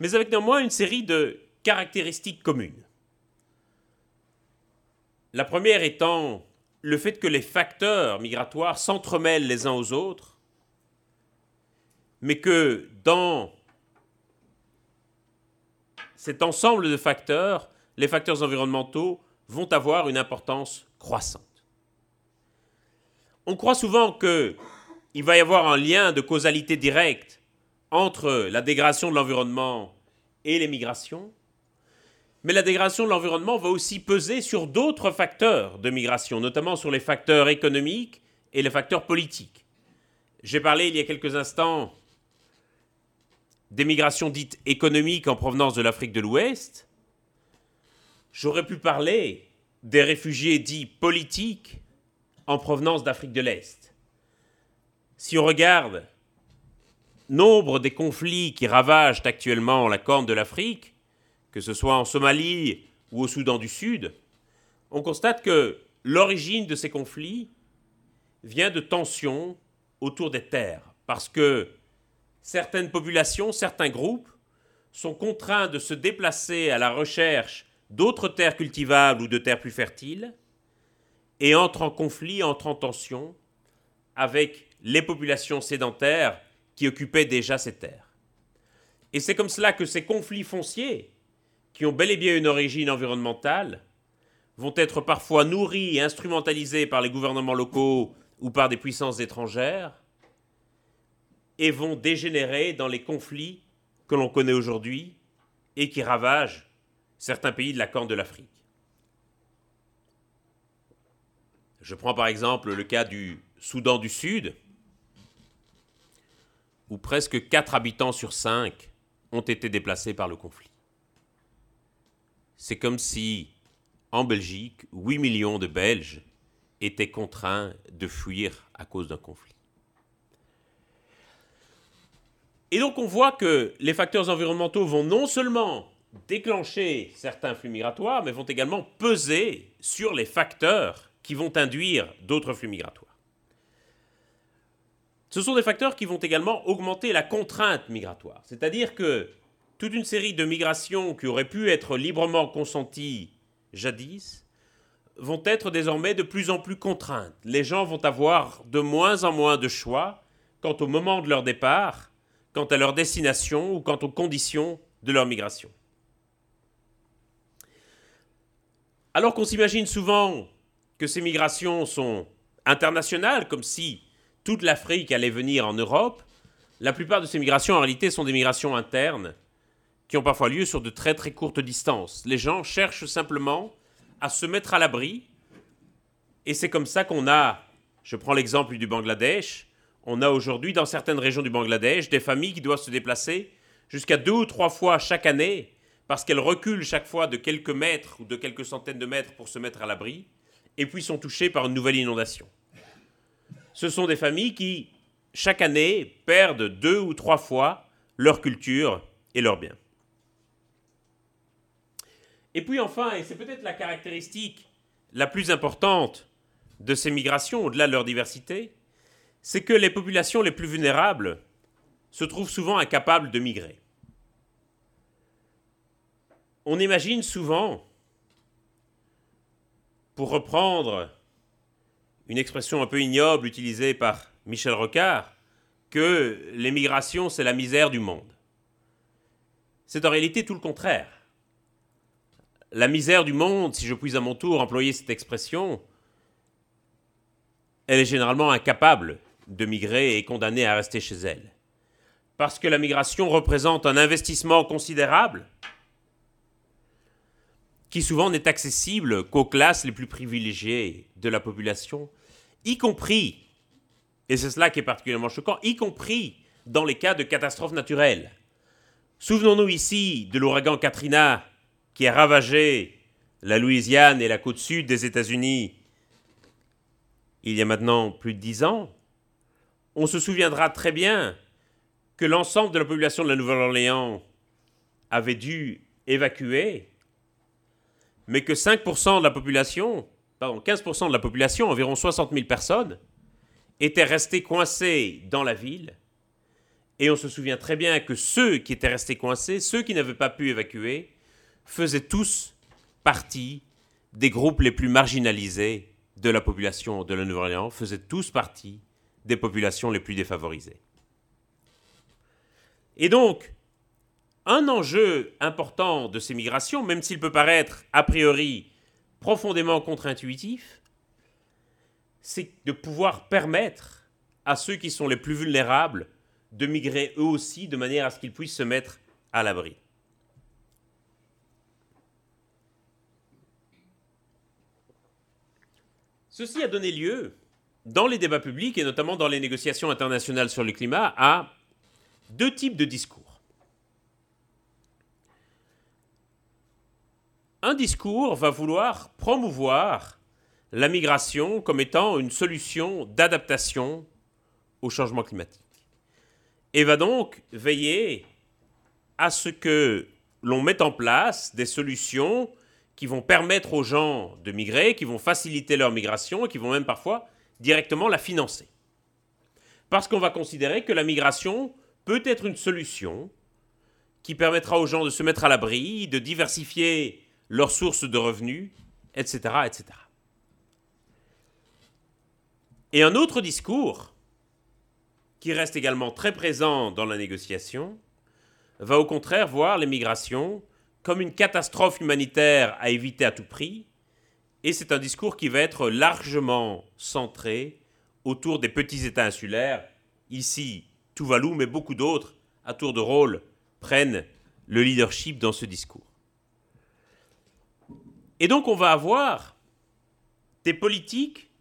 mais avec néanmoins une série de caractéristiques communes. La première étant le fait que les facteurs migratoires s'entremêlent les uns aux autres, mais que dans cet ensemble de facteurs, les facteurs environnementaux vont avoir une importance croissante. On croit souvent qu'il va y avoir un lien de causalité directe entre la dégradation de l'environnement et les migrations, Mais la dégradation de l'environnement va aussi peser sur d'autres facteurs de migration, notamment sur les facteurs économiques et les facteurs politiques. J'ai parlé il y a quelques instants des migrations dites économiques en provenance de l'Afrique de l'Ouest. J'aurais pu parler des réfugiés dits politiques en provenance d'Afrique de l'Est. Si on regarde nombre des conflits qui ravagent actuellement la corne de l'Afrique, que ce soit en Somalie ou au Soudan du Sud, on constate que l'origine de ces conflits vient de tensions autour des terres, parce que certaines populations, certains groupes sont contraints de se déplacer à la recherche d'autres terres cultivables ou de terres plus fertiles, et entrent en conflit, entrent en tension avec les populations sédentaires qui occupaient déjà ces terres. Et c'est comme cela que ces conflits fonciers qui ont bel et bien une origine environnementale, vont être parfois nourris et instrumentalisés par les gouvernements locaux ou par des puissances étrangères, et vont dégénérer dans les conflits que l'on connaît aujourd'hui et qui ravagent certains pays de la Corne de l'Afrique. Je prends par exemple le cas du Soudan du Sud, où presque 4 habitants sur 5 ont été déplacés par le conflit c'est comme si, en Belgique, 8 millions de Belges étaient contraints de fuir à cause d'un conflit. Et donc on voit que les facteurs environnementaux vont non seulement déclencher certains flux migratoires, mais vont également peser sur les facteurs qui vont induire d'autres flux migratoires. Ce sont des facteurs qui vont également augmenter la contrainte migratoire, c'est-à-dire que toute une série de migrations qui auraient pu être librement consenties jadis vont être désormais de plus en plus contraintes. Les gens vont avoir de moins en moins de choix quant au moment de leur départ, quant à leur destination ou quant aux conditions de leur migration. Alors qu'on s'imagine souvent que ces migrations sont internationales, comme si toute l'Afrique allait venir en Europe, la plupart de ces migrations en réalité sont des migrations internes qui ont parfois lieu sur de très très courtes distances. Les gens cherchent simplement à se mettre à l'abri. Et c'est comme ça qu'on a, je prends l'exemple du Bangladesh, on a aujourd'hui dans certaines régions du Bangladesh des familles qui doivent se déplacer jusqu'à deux ou trois fois chaque année parce qu'elles reculent chaque fois de quelques mètres ou de quelques centaines de mètres pour se mettre à l'abri et puis sont touchées par une nouvelle inondation. Ce sont des familles qui, chaque année, perdent deux ou trois fois leur culture et leurs biens. Et puis enfin, et c'est peut-être la caractéristique la plus importante de ces migrations, au-delà de leur diversité, c'est que les populations les plus vulnérables se trouvent souvent incapables de migrer. On imagine souvent, pour reprendre une expression un peu ignoble utilisée par Michel Rocard, que l'émigration, c'est la misère du monde. C'est en réalité tout le contraire la misère du monde, si je puis à mon tour employer cette expression, elle est généralement incapable de migrer et condamnée à rester chez elle. Parce que la migration représente un investissement considérable qui souvent n'est accessible qu'aux classes les plus privilégiées de la population, y compris, et c'est cela qui est particulièrement choquant, y compris dans les cas de catastrophes naturelles. Souvenons-nous ici de l'ouragan Katrina qui a ravagé la Louisiane et la côte sud des États-Unis il y a maintenant plus de dix ans, on se souviendra très bien que l'ensemble de la population de la Nouvelle-Orléans avait dû évacuer, mais que 5% de la population, pardon, 15% de la population, environ 60 000 personnes, étaient restés coincés dans la ville. Et on se souvient très bien que ceux qui étaient restés coincés, ceux qui n'avaient pas pu évacuer, faisaient tous partie des groupes les plus marginalisés de la population de la Nouvelle-Orléans, faisaient tous partie des populations les plus défavorisées. Et donc, un enjeu important de ces migrations, même s'il peut paraître a priori profondément contre-intuitif, c'est de pouvoir permettre à ceux qui sont les plus vulnérables de migrer eux aussi de manière à ce qu'ils puissent se mettre à l'abri. Ceci a donné lieu, dans les débats publics et notamment dans les négociations internationales sur le climat, à deux types de discours. Un discours va vouloir promouvoir la migration comme étant une solution d'adaptation au changement climatique et va donc veiller à ce que l'on mette en place des solutions qui vont permettre aux gens de migrer, qui vont faciliter leur migration et qui vont même parfois directement la financer. Parce qu'on va considérer que la migration peut être une solution qui permettra aux gens de se mettre à l'abri, de diversifier leurs sources de revenus, etc., etc. Et un autre discours qui reste également très présent dans la négociation, va au contraire voir les migrations comme une catastrophe humanitaire à éviter à tout prix, et c'est un discours qui va être largement centré autour des petits États insulaires, ici Tuvalu, mais beaucoup d'autres, à tour de rôle, prennent le leadership dans ce discours. Et donc on va avoir des politiques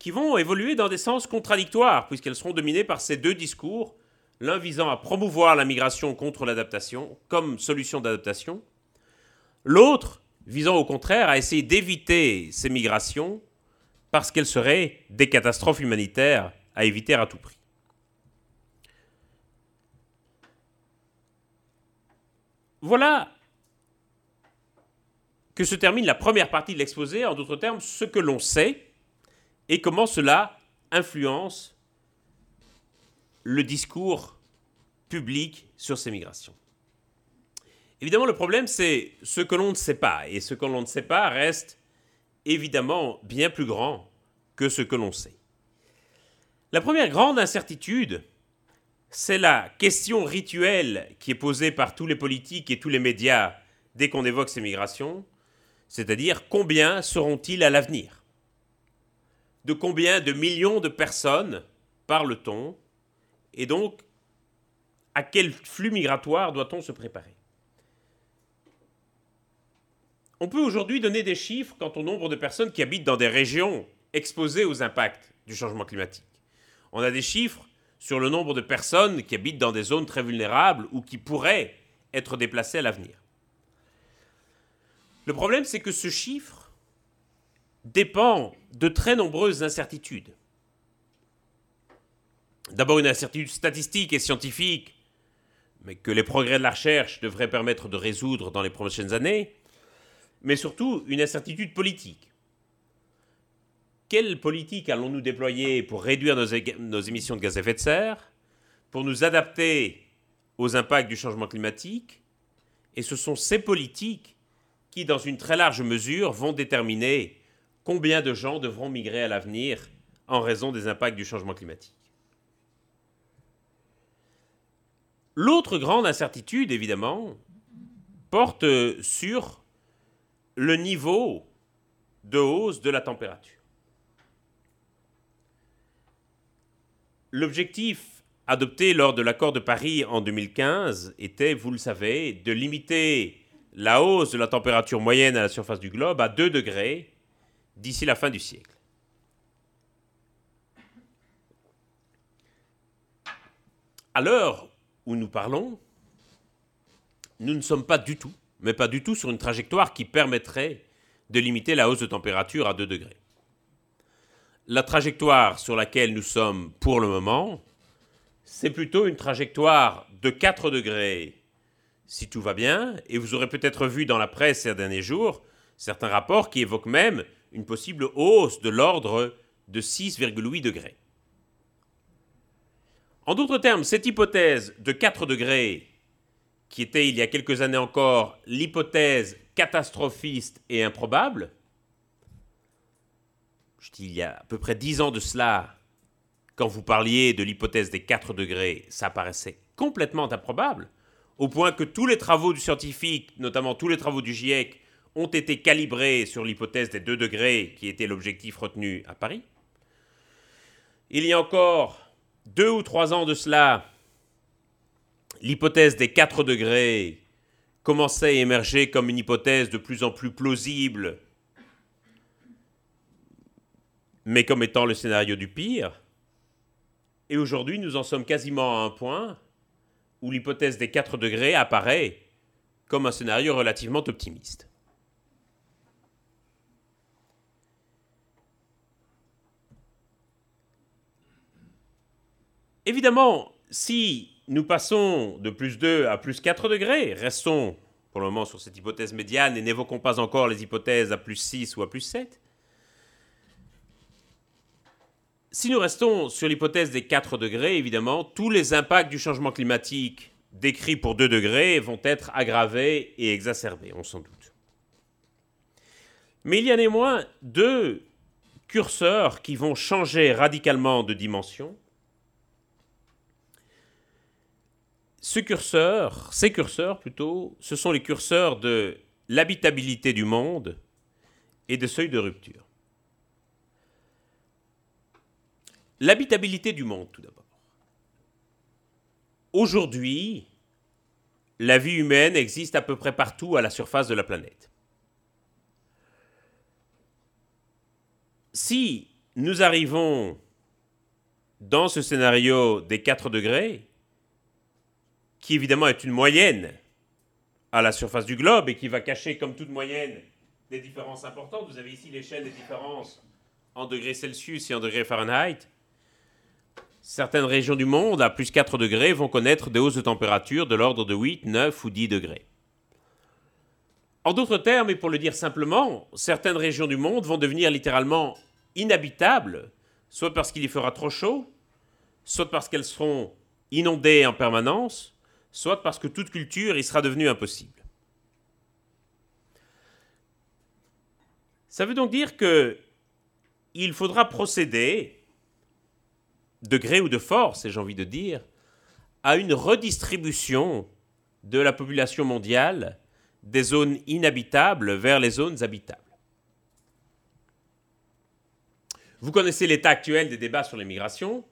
qui vont évoluer dans des sens contradictoires, puisqu'elles seront dominées par ces deux discours, l'un visant à promouvoir la migration contre l'adaptation comme solution d'adaptation, l'autre visant au contraire à essayer d'éviter ces migrations parce qu'elles seraient des catastrophes humanitaires à éviter à tout prix. Voilà que se termine la première partie de l'exposé, en d'autres termes, ce que l'on sait et comment cela influence le discours public sur ces migrations. Évidemment, le problème, c'est ce que l'on ne sait pas, et ce que l'on ne sait pas reste évidemment bien plus grand que ce que l'on sait. La première grande incertitude, c'est la question rituelle qui est posée par tous les politiques et tous les médias dès qu'on évoque ces migrations, c'est-à-dire combien seront-ils à l'avenir? De combien de millions de personnes parle-t-on? Et donc, à quel flux migratoire doit-on se préparer? On peut aujourd'hui donner des chiffres quant au nombre de personnes qui habitent dans des régions exposées aux impacts du changement climatique. On a des chiffres sur le nombre de personnes qui habitent dans des zones très vulnérables ou qui pourraient être déplacées à l'avenir. Le problème, c'est que ce chiffre dépend de très nombreuses incertitudes. D'abord une incertitude statistique et scientifique, mais que les progrès de la recherche devraient permettre de résoudre dans les prochaines années, mais surtout une incertitude politique. Quelle politique allons-nous déployer pour réduire nos, nos, émissions de gaz à effet de serre, pour nous adapter aux impacts du changement climatique? Et ce sont ces politiques qui, dans une très large mesure, vont déterminer combien de gens devront migrer à l'avenir en raison des impacts du changement climatique. L'autre grande incertitude, évidemment, porte sur le niveau de hausse de la température. L'objectif adopté lors de l'accord de Paris en 2015 était, vous le savez, de limiter la hausse de la température moyenne à la surface du globe à 2 degrés d'ici la fin du siècle. À l'heure où nous parlons, nous ne sommes pas du tout, mais pas du tout sur une trajectoire qui permettrait de limiter la hausse de température à 2 degrés. La trajectoire sur laquelle nous sommes pour le moment, c'est plutôt une trajectoire de 4 degrés si tout va bien, et vous aurez peut-être vu dans la presse ces derniers jours certains rapports qui évoquent même une possible hausse de l'ordre de 6,8 degrés. En d'autres termes, cette hypothèse de 4 degrés, qui était il y a quelques années encore l'hypothèse catastrophiste et improbable, je dis il y a à peu près 10 ans de cela, quand vous parliez de l'hypothèse des 4 degrés, ça paraissait complètement improbable, au point que tous les travaux du scientifique, notamment tous les travaux du GIEC, ont été calibrés sur l'hypothèse des 2 degrés qui était l'objectif retenu à Paris. Il y a encore deux ou trois ans de cela, l'hypothèse des 4 degrés commençait à émerger comme une hypothèse de plus en plus plausible mais comme étant le scénario du pire. Et aujourd'hui, nous en sommes quasiment à un point où l'hypothèse des 4 degrés apparaît comme un scénario relativement optimiste. Évidemment, si nous passons de plus 2 à plus 4 degrés, restons pour le moment sur cette hypothèse médiane et n'évoquons pas encore les hypothèses à plus 6 ou à plus 7. Si nous restons sur l'hypothèse des 4 degrés, évidemment, tous les impacts du changement climatique décrits pour 2 degrés vont être aggravés et exacerbés, on s'en doute. Mais il y a néanmoins deux curseurs qui vont changer radicalement de dimension ce curseur, ces curseurs plutôt, ce sont les curseurs de l'habitabilité du monde et de seuil de rupture. L'habitabilité du monde, tout d'abord. Aujourd'hui, la vie humaine existe à peu près partout à la surface de la planète. Si nous arrivons dans ce scénario des 4 degrés, qui évidemment est une moyenne à la surface du globe et qui va cacher comme toute moyenne des différences importantes. Vous avez ici l'échelle des différences en degrés Celsius et en degrés Fahrenheit. Certaines régions du monde, à plus 4 degrés, vont connaître des hausses de température de l'ordre de 8, 9 ou 10 degrés. En d'autres termes, et pour le dire simplement, certaines régions du monde vont devenir littéralement inhabitables, soit parce qu'il y fera trop chaud, soit parce qu'elles seront inondées en permanence, soit parce que toute culture y sera devenue impossible. Ça veut donc dire que il faudra procéder, de gré ou de force, j'ai envie de dire, à une redistribution de la population mondiale des zones inhabitables vers les zones habitables. Vous connaissez l'état actuel des débats sur les migrations.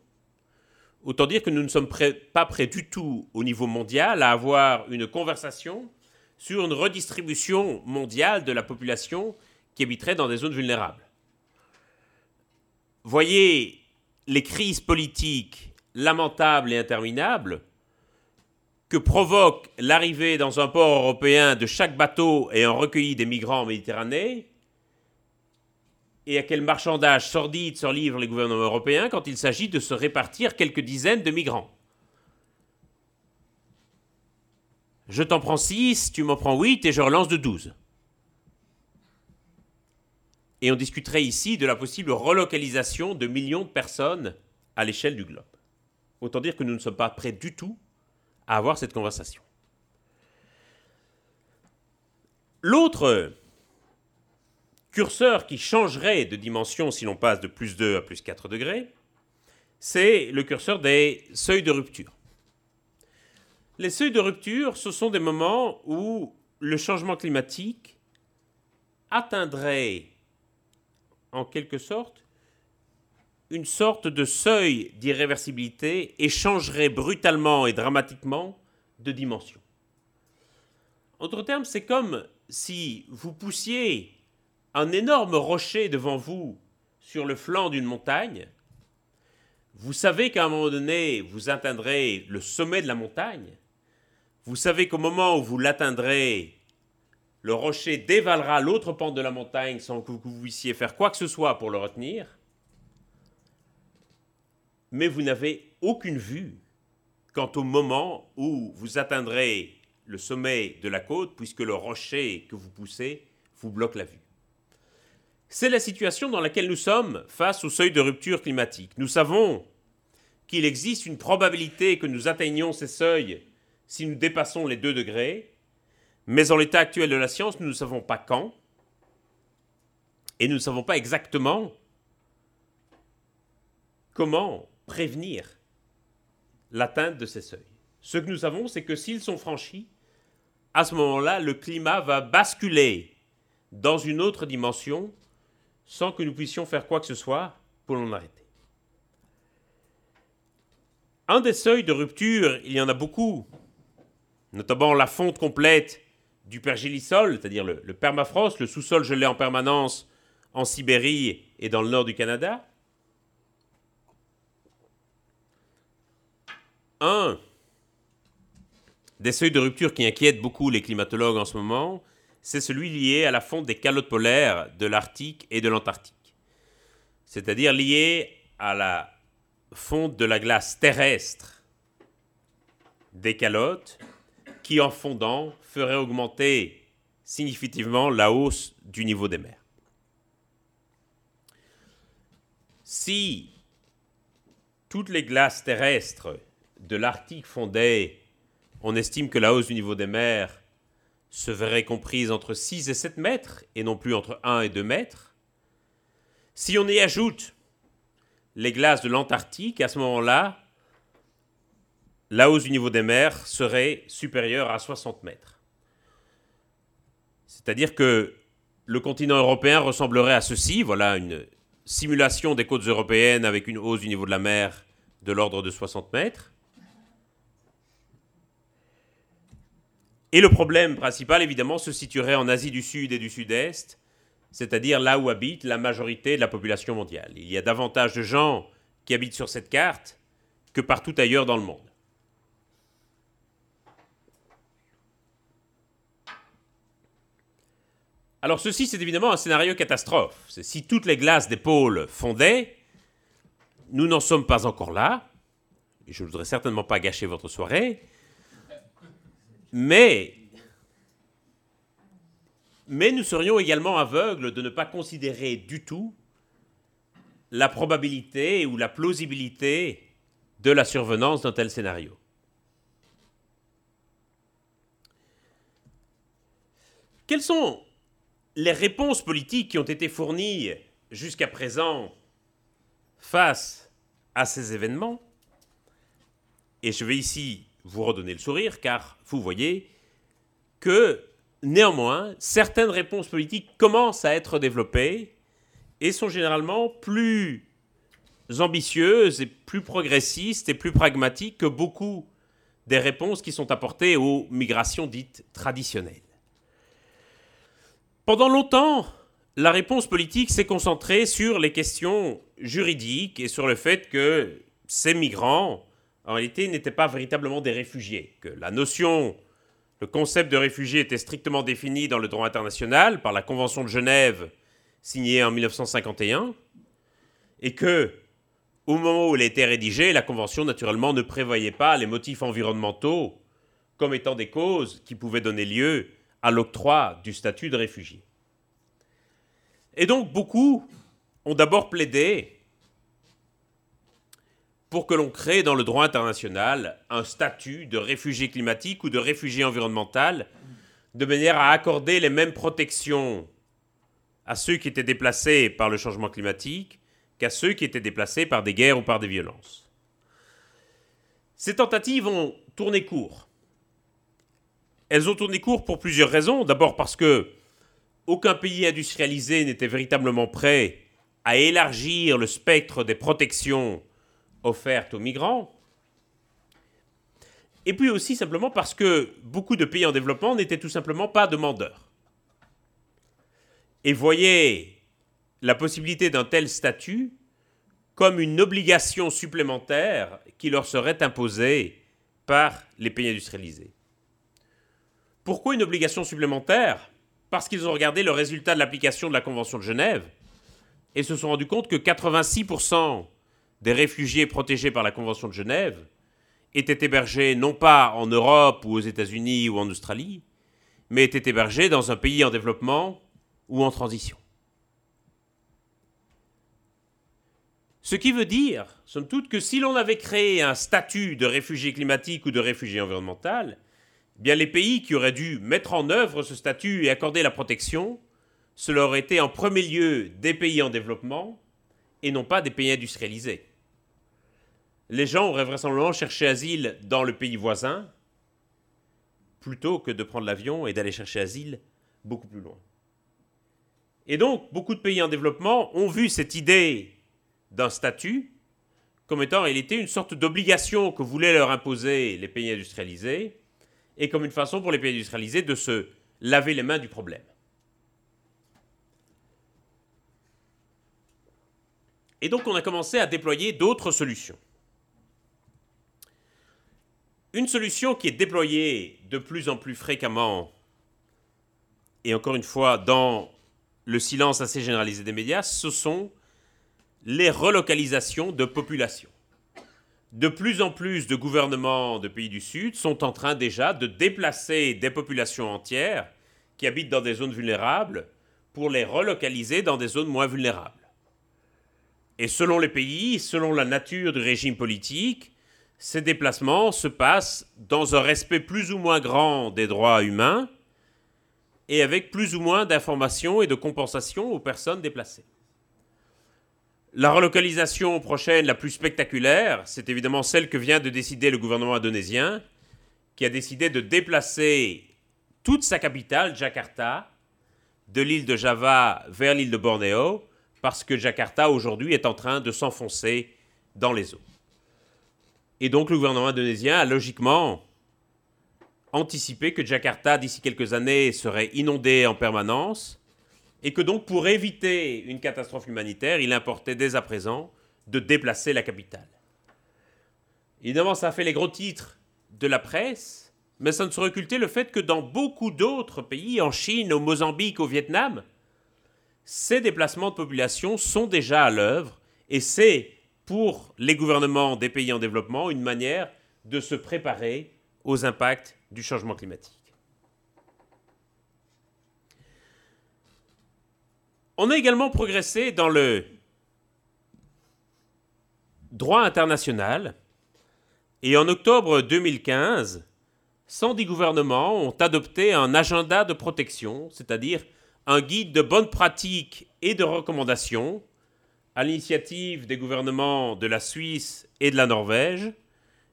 Autant dire que nous ne sommes pas prêts du tout au niveau mondial à avoir une conversation sur une redistribution mondiale de la population qui habiterait dans des zones vulnérables. Voyez les crises politiques lamentables et interminables que provoque l'arrivée dans un port européen de chaque bateau ayant recueilli des migrants en Méditerranée, et à quel marchandage sordide se livrent les gouvernements européens quand il s'agit de se répartir quelques dizaines de migrants? Je t'en prends 6, tu m'en prends 8 et je relance de 12. Et on discuterait ici de la possible relocalisation de millions de personnes à l'échelle du globe. Autant dire que nous ne sommes pas prêts du tout à avoir cette conversation. L'autre curseur qui changerait de dimension si l'on passe de plus 2 à plus 4 degrés, c'est le curseur des seuils de rupture. Les seuils de rupture, ce sont des moments où le changement climatique atteindrait en quelque sorte une sorte de seuil d'irréversibilité et changerait brutalement et dramatiquement de dimension. En d'autres termes, c'est comme si vous poussiez un énorme rocher devant vous sur le flanc d'une montagne, vous savez qu'à un moment donné, vous atteindrez le sommet de la montagne, vous savez qu'au moment où vous l'atteindrez, le rocher dévalera l'autre pente de la montagne sans que vous puissiez faire quoi que ce soit pour le retenir, mais vous n'avez aucune vue quant au moment où vous atteindrez le sommet de la côte, puisque le rocher que vous poussez vous bloque la vue. C'est la situation dans laquelle nous sommes face au seuil de rupture climatique. Nous savons qu'il existe une probabilité que nous atteignions ces seuils si nous dépassons les 2 degrés, mais en l'état actuel de la science, nous ne savons pas quand, et nous ne savons pas exactement comment prévenir l'atteinte de ces seuils. Ce que nous savons, c'est que s'ils sont franchis, à ce moment-là, le climat va basculer dans une autre dimension sans que nous puissions faire quoi que ce soit pour l'en arrêter. Un des seuils de rupture, il y en a beaucoup, notamment la fonte complète du pergélisol, c'est-à-dire le, permafrost, le sous-sol gelé en permanence en Sibérie et dans le nord du Canada. Un des seuils de rupture qui inquiètent beaucoup les climatologues en ce moment, c'est celui lié à la fonte des calottes polaires de l'Arctique et de l'Antarctique. C'est-à-dire lié à la fonte de la glace terrestre des calottes qui, en fondant, ferait augmenter significativement la hausse du niveau des mers. Si toutes les glaces terrestres de l'Arctique fondaient, on estime que la hausse du niveau des mers se verrait comprise entre 6 et 7 mètres et non plus entre 1 et 2 mètres. Si on y ajoute les glaces de l'Antarctique, à ce moment-là, la hausse du niveau des mers serait supérieure à 60 mètres. C'est-à-dire que le continent européen ressemblerait à ceci, voilà une simulation des côtes européennes avec une hausse du niveau de la mer de l'ordre de 60 mètres. Et le problème principal, évidemment, se situerait en Asie du Sud et du Sud-Est, c'est-à-dire là où habite la majorité de la population mondiale. Il y a davantage de gens qui habitent sur cette carte que partout ailleurs dans le monde. Alors ceci, c'est évidemment un scénario catastrophe. Si toutes les glaces des pôles fondaient, nous n'en sommes pas encore là. Et je ne voudrais certainement pas gâcher votre soirée. Mais, mais nous serions également aveugles de ne pas considérer du tout la probabilité ou la plausibilité de la survenance d'un tel scénario. Quelles sont les réponses politiques qui ont été fournies jusqu'à présent face à ces événements, et je vais ici vous redonner le sourire, car vous voyez que néanmoins, certaines réponses politiques commencent à être développées et sont généralement plus ambitieuses et plus progressistes et plus pragmatiques que beaucoup des réponses qui sont apportées aux migrations dites traditionnelles. Pendant longtemps, la réponse politique s'est concentrée sur les questions juridiques et sur le fait que ces migrants, en réalité, n'étaient pas véritablement des réfugiés, que la notion, le concept de réfugié était strictement défini dans le droit international par la Convention de Genève signée en 1951, et que, au moment où elle a été rédigée, la Convention naturellement ne prévoyait pas les motifs environnementaux comme étant des causes qui pouvaient donner lieu à l'octroi du statut de réfugié. Et donc beaucoup ont d'abord plaidé pour que l'on crée dans le droit international un statut de réfugié climatique ou de réfugié environnemental, de manière à accorder les mêmes protections à ceux qui étaient déplacés par le changement climatique qu'à ceux qui étaient déplacés par des guerres ou par des violences. Ces tentatives ont tourné court. Elles ont tourné court pour plusieurs raisons. D'abord parce que aucun pays industrialisé n'était véritablement prêt à élargir le spectre des protections offertes aux migrants. Et puis aussi simplement parce que beaucoup de pays en développement n'étaient tout simplement pas demandeurs. Et voyaient la possibilité d'un tel statut comme une obligation supplémentaire qui leur serait imposée par les pays industrialisés. Pourquoi une obligation supplémentaire? Parce qu'ils ont regardé le résultat de l'application de la Convention de Genève et se sont rendus compte que 86% des réfugiés protégés par la Convention de Genève étaient hébergés non pas en Europe ou aux États-Unis ou en Australie, mais étaient hébergés dans un pays en développement ou en transition. Ce qui veut dire, somme toute, que si l'on avait créé un statut de réfugié climatique ou de réfugié environnemental, bien les pays qui auraient dû mettre en œuvre ce statut et accorder la protection, cela aurait été en premier lieu des pays en développement et non pas des pays industrialisés. Les gens auraient vraisemblablement cherché asile dans le pays voisin plutôt que de prendre l'avion et d'aller chercher asile beaucoup plus loin. Et donc, beaucoup de pays en développement ont vu cette idée d'un statut comme étant en réalité une sorte d'obligation que voulaient leur imposer les pays industrialisés et comme une façon pour les pays industrialisés de se laver les mains du problème. Et donc on a commencé à déployer d'autres solutions. Une solution qui est déployée de plus en plus fréquemment, et encore une fois dans le silence assez généralisé des médias, ce sont les relocalisations de population. De plus en plus de gouvernements de pays du Sud sont en train déjà de déplacer des populations entières qui habitent dans des zones vulnérables pour les relocaliser dans des zones moins vulnérables. Et selon les pays, selon la nature du régime politique, ces déplacements se passent dans un respect plus ou moins grand des droits humains et avec plus ou moins d'informations et de compensations aux personnes déplacées. La relocalisation prochaine, la plus spectaculaire, c'est évidemment celle que vient de décider le gouvernement indonésien, qui a décidé de déplacer toute sa capitale, Jakarta, de l'île de Java vers l'île de Bornéo, parce que Jakarta aujourd'hui est en train de s'enfoncer dans les eaux. Et donc le gouvernement indonésien a logiquement anticipé que Jakarta, d'ici quelques années, serait inondé en permanence, et que donc pour éviter une catastrophe humanitaire, il importait dès à présent de déplacer la capitale. Évidemment, ça a fait les gros titres de la presse, mais ça ne se occulter le fait que dans beaucoup d'autres pays, en Chine, au Mozambique, au Vietnam, ces déplacements de population sont déjà à l'œuvre, et c'est pour les gouvernements des pays en développement une manière de se préparer aux impacts du changement climatique. On a également progressé dans le droit international et en octobre 2015, 110 gouvernements ont adopté un agenda de protection, c'est-à-dire un guide de bonnes pratiques et de recommandations à l'initiative des gouvernements de la Suisse et de la Norvège.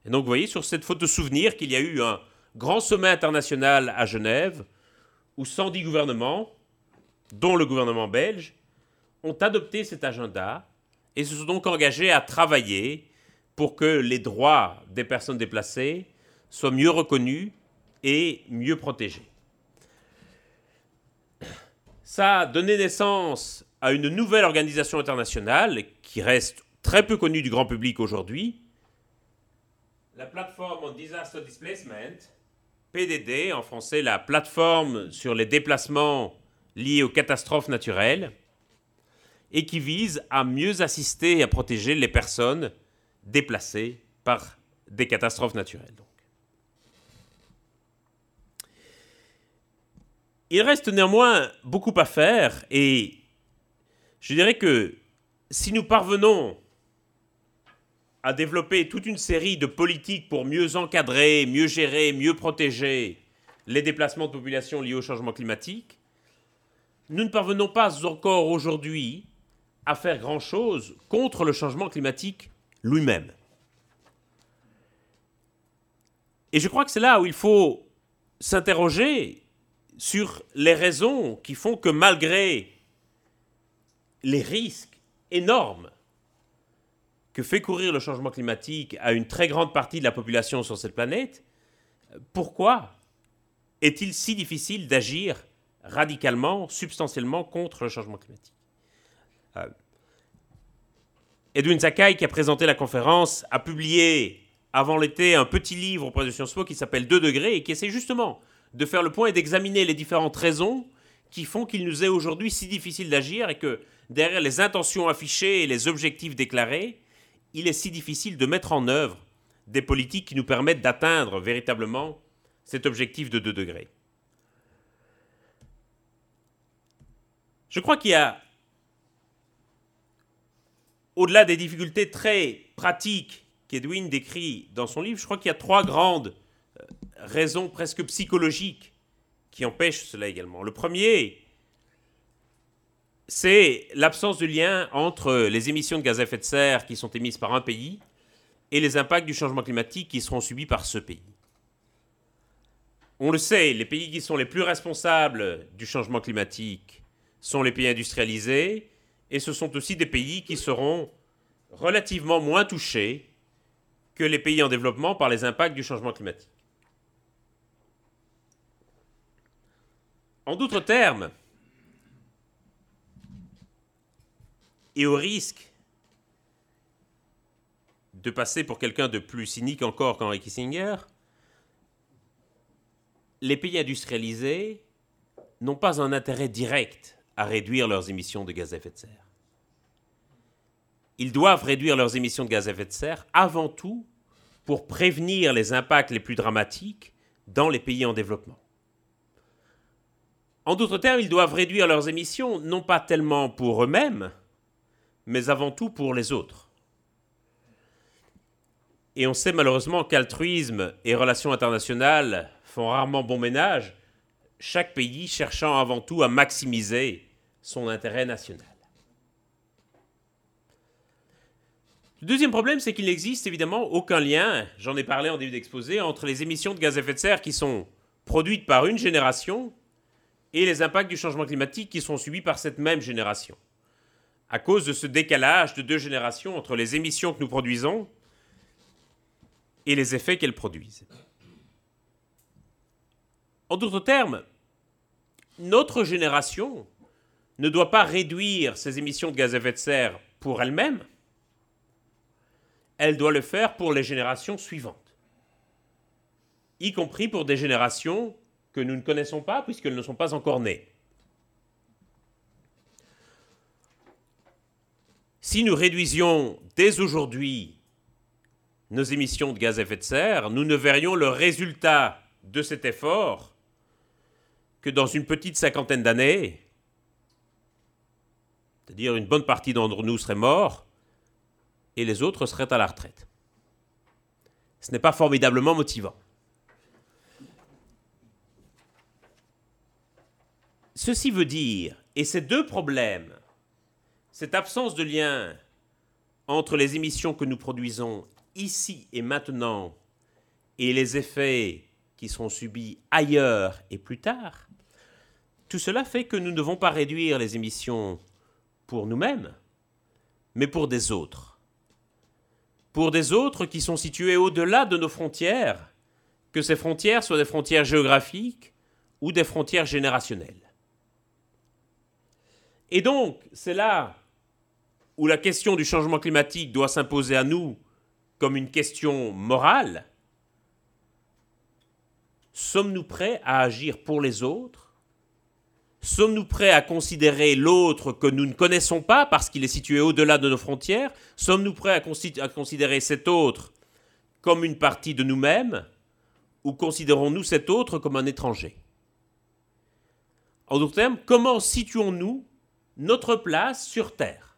Et donc vous voyez sur cette photo souvenir qu'il y a eu un grand sommet international à Genève où 110 gouvernements dont le gouvernement belge, ont adopté cet agenda et se sont donc engagés à travailler pour que les droits des personnes déplacées soient mieux reconnus et mieux protégés. Ça a donné naissance à une nouvelle organisation internationale qui reste très peu connue du grand public aujourd'hui, la plateforme on Disaster Displacement, PDD, en français la plateforme sur les déplacements liées aux catastrophes naturelles et qui vise à mieux assister et à protéger les personnes déplacées par des catastrophes naturelles. Il reste néanmoins beaucoup à faire et je dirais que si nous parvenons à développer toute une série de politiques pour mieux encadrer, mieux gérer, mieux protéger les déplacements de population liés au changement climatique, nous ne parvenons pas encore aujourd'hui à faire grand-chose contre le changement climatique lui-même. Et je crois que c'est là où il faut s'interroger sur les raisons qui font que malgré les risques énormes que fait courir le changement climatique à une très grande partie de la population sur cette planète, pourquoi est-il si difficile d'agir radicalement, substantiellement contre le changement climatique? Euh, Edwin Sakai, qui a présenté la conférence, a publié avant l'été un petit livre auprès de Sciences Po qui s'appelle 2 degrés et qui essaie justement de faire le point et d'examiner les différentes raisons qui font qu'il nous est aujourd'hui si difficile d'agir et que derrière les intentions affichées et les objectifs déclarés, il est si difficile de mettre en œuvre des politiques qui nous permettent d'atteindre véritablement cet objectif de 2 degrés. Je crois qu'il y a, au-delà des difficultés très pratiques qu'Edwin décrit dans son livre, je crois qu'il y a trois grandes raisons presque psychologiques qui empêchent cela également. Le premier, c'est l'absence de lien entre les émissions de gaz à effet de serre qui sont émises par un pays et les impacts du changement climatique qui seront subis par ce pays. On le sait, les pays qui sont les plus responsables du changement climatique sont les pays industrialisés et ce sont aussi des pays qui seront relativement moins touchés que les pays en développement par les impacts du changement climatique. En d'autres termes, et au risque de passer pour quelqu'un de plus cynique encore qu'Henry Kissinger, les pays industrialisés n'ont pas un intérêt direct à réduire leurs émissions de gaz à effet de serre. Ils doivent réduire leurs émissions de gaz à effet de serre avant tout pour prévenir les impacts les plus dramatiques dans les pays en développement. En d'autres termes, ils doivent réduire leurs émissions non pas tellement pour eux-mêmes, mais avant tout pour les autres. Et on sait malheureusement qu'altruisme et relations internationales font rarement bon ménage, chaque pays cherchant avant tout à maximiser son intérêt national. Le deuxième problème, c'est qu'il n'existe évidemment aucun lien, j'en ai parlé en début d'exposé, entre les émissions de gaz à effet de serre qui sont produites par une génération et les impacts du changement climatique qui sont subis par cette même génération. À cause de ce décalage de deux générations entre les émissions que nous produisons et les effets qu'elles produisent. En d'autres termes, notre génération ne doit pas réduire ses émissions de gaz à effet de serre pour elle-même, elle doit le faire pour les générations suivantes, y compris pour des générations que nous ne connaissons pas puisqu'elles ne sont pas encore nées. Si nous réduisions dès aujourd'hui nos émissions de gaz à effet de serre, nous ne verrions le résultat de cet effort que dans une petite cinquantaine d'années, c'est-à-dire une bonne partie d'entre nous seraient morts et les autres seraient à la retraite. Ce n'est pas formidablement motivant. Ceci veut dire, et ces deux problèmes, cette absence de lien entre les émissions que nous produisons ici et maintenant et les effets qui seront subis ailleurs et plus tard, tout cela fait que nous ne devons pas réduire les émissions pour nous-mêmes, mais pour des autres. Pour des autres qui sont situés au-delà de nos frontières, que ces frontières soient des frontières géographiques ou des frontières générationnelles. Et donc, c'est là où la question du changement climatique doit s'imposer à nous comme une question morale. Sommes-nous prêts à agir pour les autres? Sommes-nous prêts à considérer l'autre que nous ne connaissons pas parce qu'il est situé au-delà de nos frontières? Sommes-nous prêts à, considérer cet autre comme une partie de nous-mêmes Ou considérons-nous cet autre comme un étranger? En d'autres termes, comment situons-nous notre place sur Terre.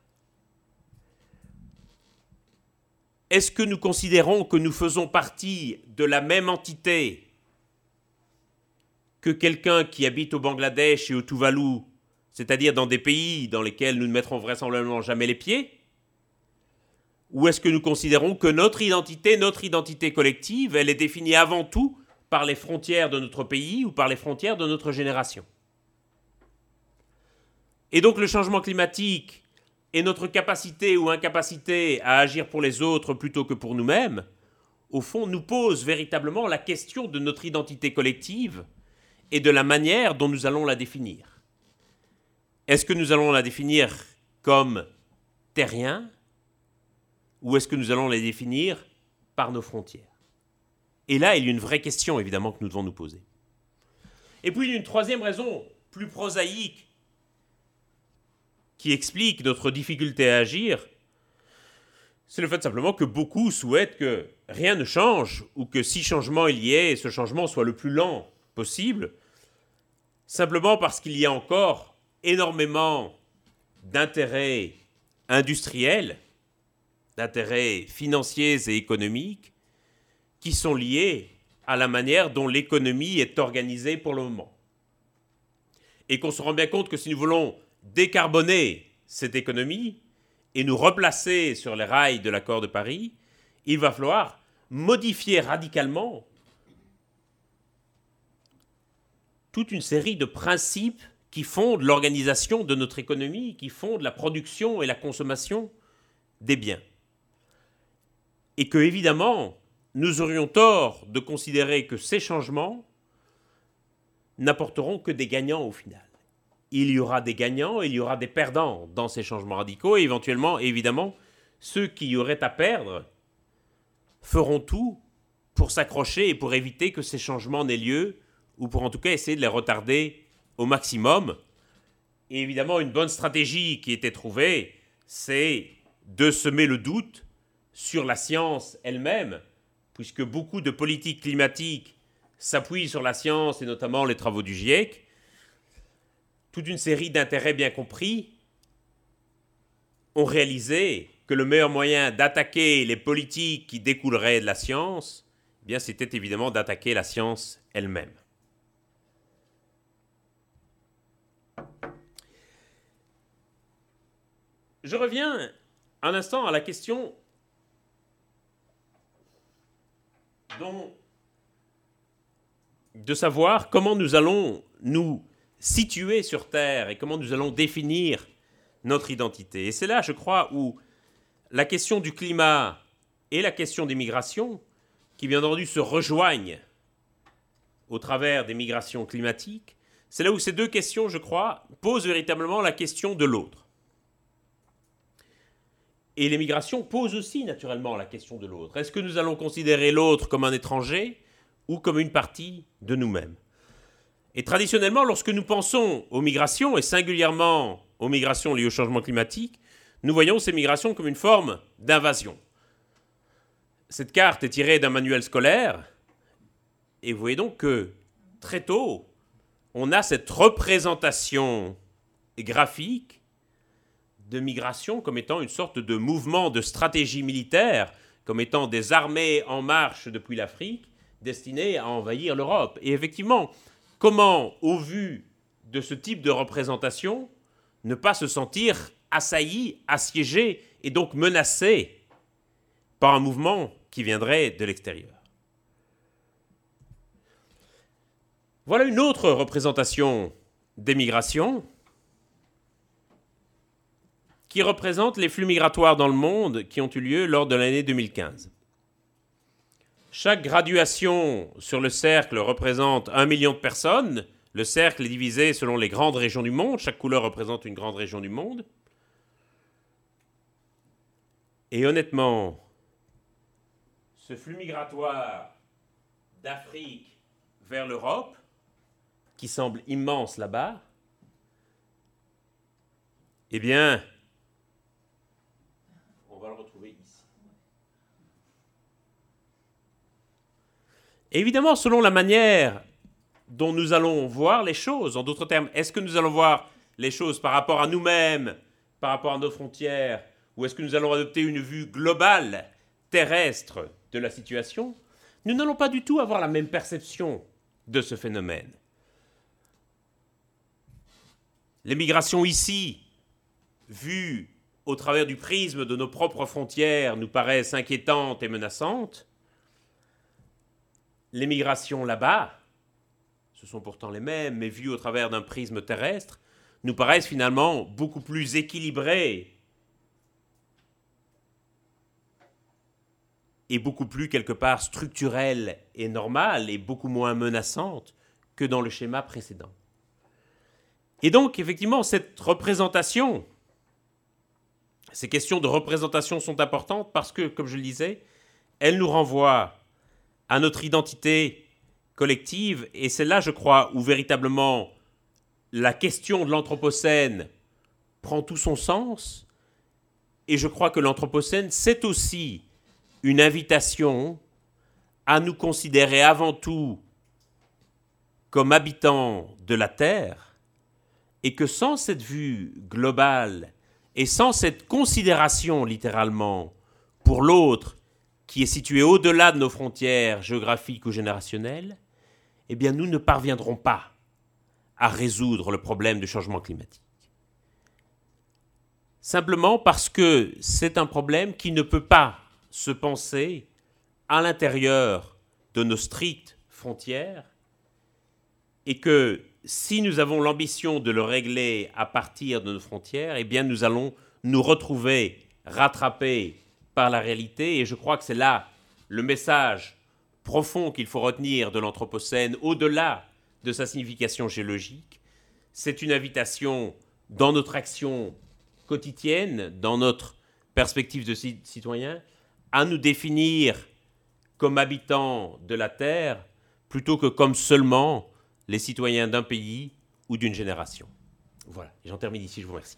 Est-ce que nous considérons que nous faisons partie de la même entité que quelqu'un qui habite au Bangladesh et au Tuvalu, c'est-à-dire dans des pays dans lesquels nous ne mettrons vraisemblablement jamais les pieds? Ou est-ce que nous considérons que notre identité, notre identité collective, elle est définie avant tout par les frontières de notre pays ou par les frontières de notre génération? Et donc le changement climatique et notre capacité ou incapacité à agir pour les autres plutôt que pour nous-mêmes, au fond, nous pose véritablement la question de notre identité collective et de la manière dont nous allons la définir. Est-ce que nous allons la définir comme terrien ou est-ce que nous allons la définir par nos frontières? Et là, il y a une vraie question évidemment que nous devons nous poser. Et puis une troisième raison, plus prosaïque, qui explique notre difficulté à agir, c'est le fait simplement que beaucoup souhaitent que rien ne change, ou que si changement il y ait, ce changement soit le plus lent possible, simplement parce qu'il y a encore énormément d'intérêts industriels, d'intérêts financiers et économiques, qui sont liés à la manière dont l'économie est organisée pour le moment. Et qu'on se rend bien compte que si nous voulons décarboner cette économie et nous replacer sur les rails de l'accord de Paris, il va falloir modifier radicalement toute une série de principes qui fondent l'organisation de notre économie, qui fondent la production et la consommation des biens. Et que, évidemment, nous aurions tort de considérer que ces changements n'apporteront que des gagnants au final il y aura des gagnants il y aura des perdants dans ces changements radicaux, et éventuellement, évidemment, ceux qui auraient à perdre feront tout pour s'accrocher et pour éviter que ces changements n'aient lieu, ou pour en tout cas essayer de les retarder au maximum. Et évidemment, une bonne stratégie qui était trouvée, c'est de semer le doute sur la science elle-même, puisque beaucoup de politiques climatiques s'appuient sur la science et notamment les travaux du GIEC. Toute une série d'intérêts bien compris ont réalisé que le meilleur moyen d'attaquer les politiques qui découleraient de la science, eh bien c'était évidemment d'attaquer la science elle-même. Je reviens un instant à la question de savoir comment nous allons nous situer sur Terre et comment nous allons définir notre identité. Et c'est là, je crois, où la question du climat et la question des migrations, qui bien entendu se rejoignent au travers des migrations climatiques, c'est là où ces deux questions, je crois, posent véritablement la question de l'autre. Et les migrations posent aussi naturellement la question de l'autre. Est-ce que nous allons considérer l'autre comme un étranger ou comme une partie de nous-mêmes? Et traditionnellement, lorsque nous pensons aux migrations, et singulièrement aux migrations liées au changement climatique, nous voyons ces migrations comme une forme d'invasion. Cette carte est tirée d'un manuel scolaire, et vous voyez donc que très tôt, on a cette représentation graphique de migration comme étant une sorte de mouvement de stratégie militaire, comme étant des armées en marche depuis l'Afrique destinées à envahir l'Europe. Et effectivement, comment, au vu de ce type de représentation, ne pas se sentir assailli, assiégé et donc menacé par un mouvement qui viendrait de l'extérieur? Voilà une autre représentation des migrations qui représente les flux migratoires dans le monde qui ont eu lieu lors de l'année 2015. Chaque graduation sur le cercle représente un million de personnes. Le cercle est divisé selon les grandes régions du monde. Chaque couleur représente une grande région du monde. Et honnêtement, ce flux migratoire d'Afrique vers l'Europe, qui semble immense là-bas, eh bien, Évidemment, selon la manière dont nous allons voir les choses, en d'autres termes, est-ce que nous allons voir les choses par rapport à nous-mêmes, par rapport à nos frontières, ou est-ce que nous allons adopter une vue globale, terrestre de la situation? Nous n'allons pas du tout avoir la même perception de ce phénomène. Les migrations ici, vues au travers du prisme de nos propres frontières, nous paraissent inquiétantes et menaçantes, les migrations là-bas, ce sont pourtant les mêmes, mais vues au travers d'un prisme terrestre, nous paraissent finalement beaucoup plus équilibrées et beaucoup plus quelque part structurelles et normales et beaucoup moins menaçantes que dans le schéma précédent. Et donc, effectivement, cette représentation, ces questions de représentation sont importantes parce que, comme je le disais, elles nous renvoient à notre identité collective, et c'est là, je crois, où véritablement la question de l'Anthropocène prend tout son sens, et je crois que l'Anthropocène, c'est aussi une invitation à nous considérer avant tout comme habitants de la Terre, et que sans cette vue globale et sans cette considération littéralement pour l'autre qui est situé au-delà de nos frontières géographiques ou générationnelles, eh bien nous ne parviendrons pas à résoudre le problème du changement climatique. Simplement parce que c'est un problème qui ne peut pas se penser à l'intérieur de nos strictes frontières et que si nous avons l'ambition de le régler à partir de nos frontières, eh bien nous allons nous retrouver rattrapés par la réalité, et je crois que c'est là le message profond qu'il faut retenir de l'Anthropocène, au-delà de sa signification géologique. C'est une invitation dans notre action quotidienne, dans notre perspective de citoyen, à nous définir comme habitants de la Terre plutôt que comme seulement les citoyens d'un pays ou d'une génération. Voilà, j'en termine ici, je vous remercie.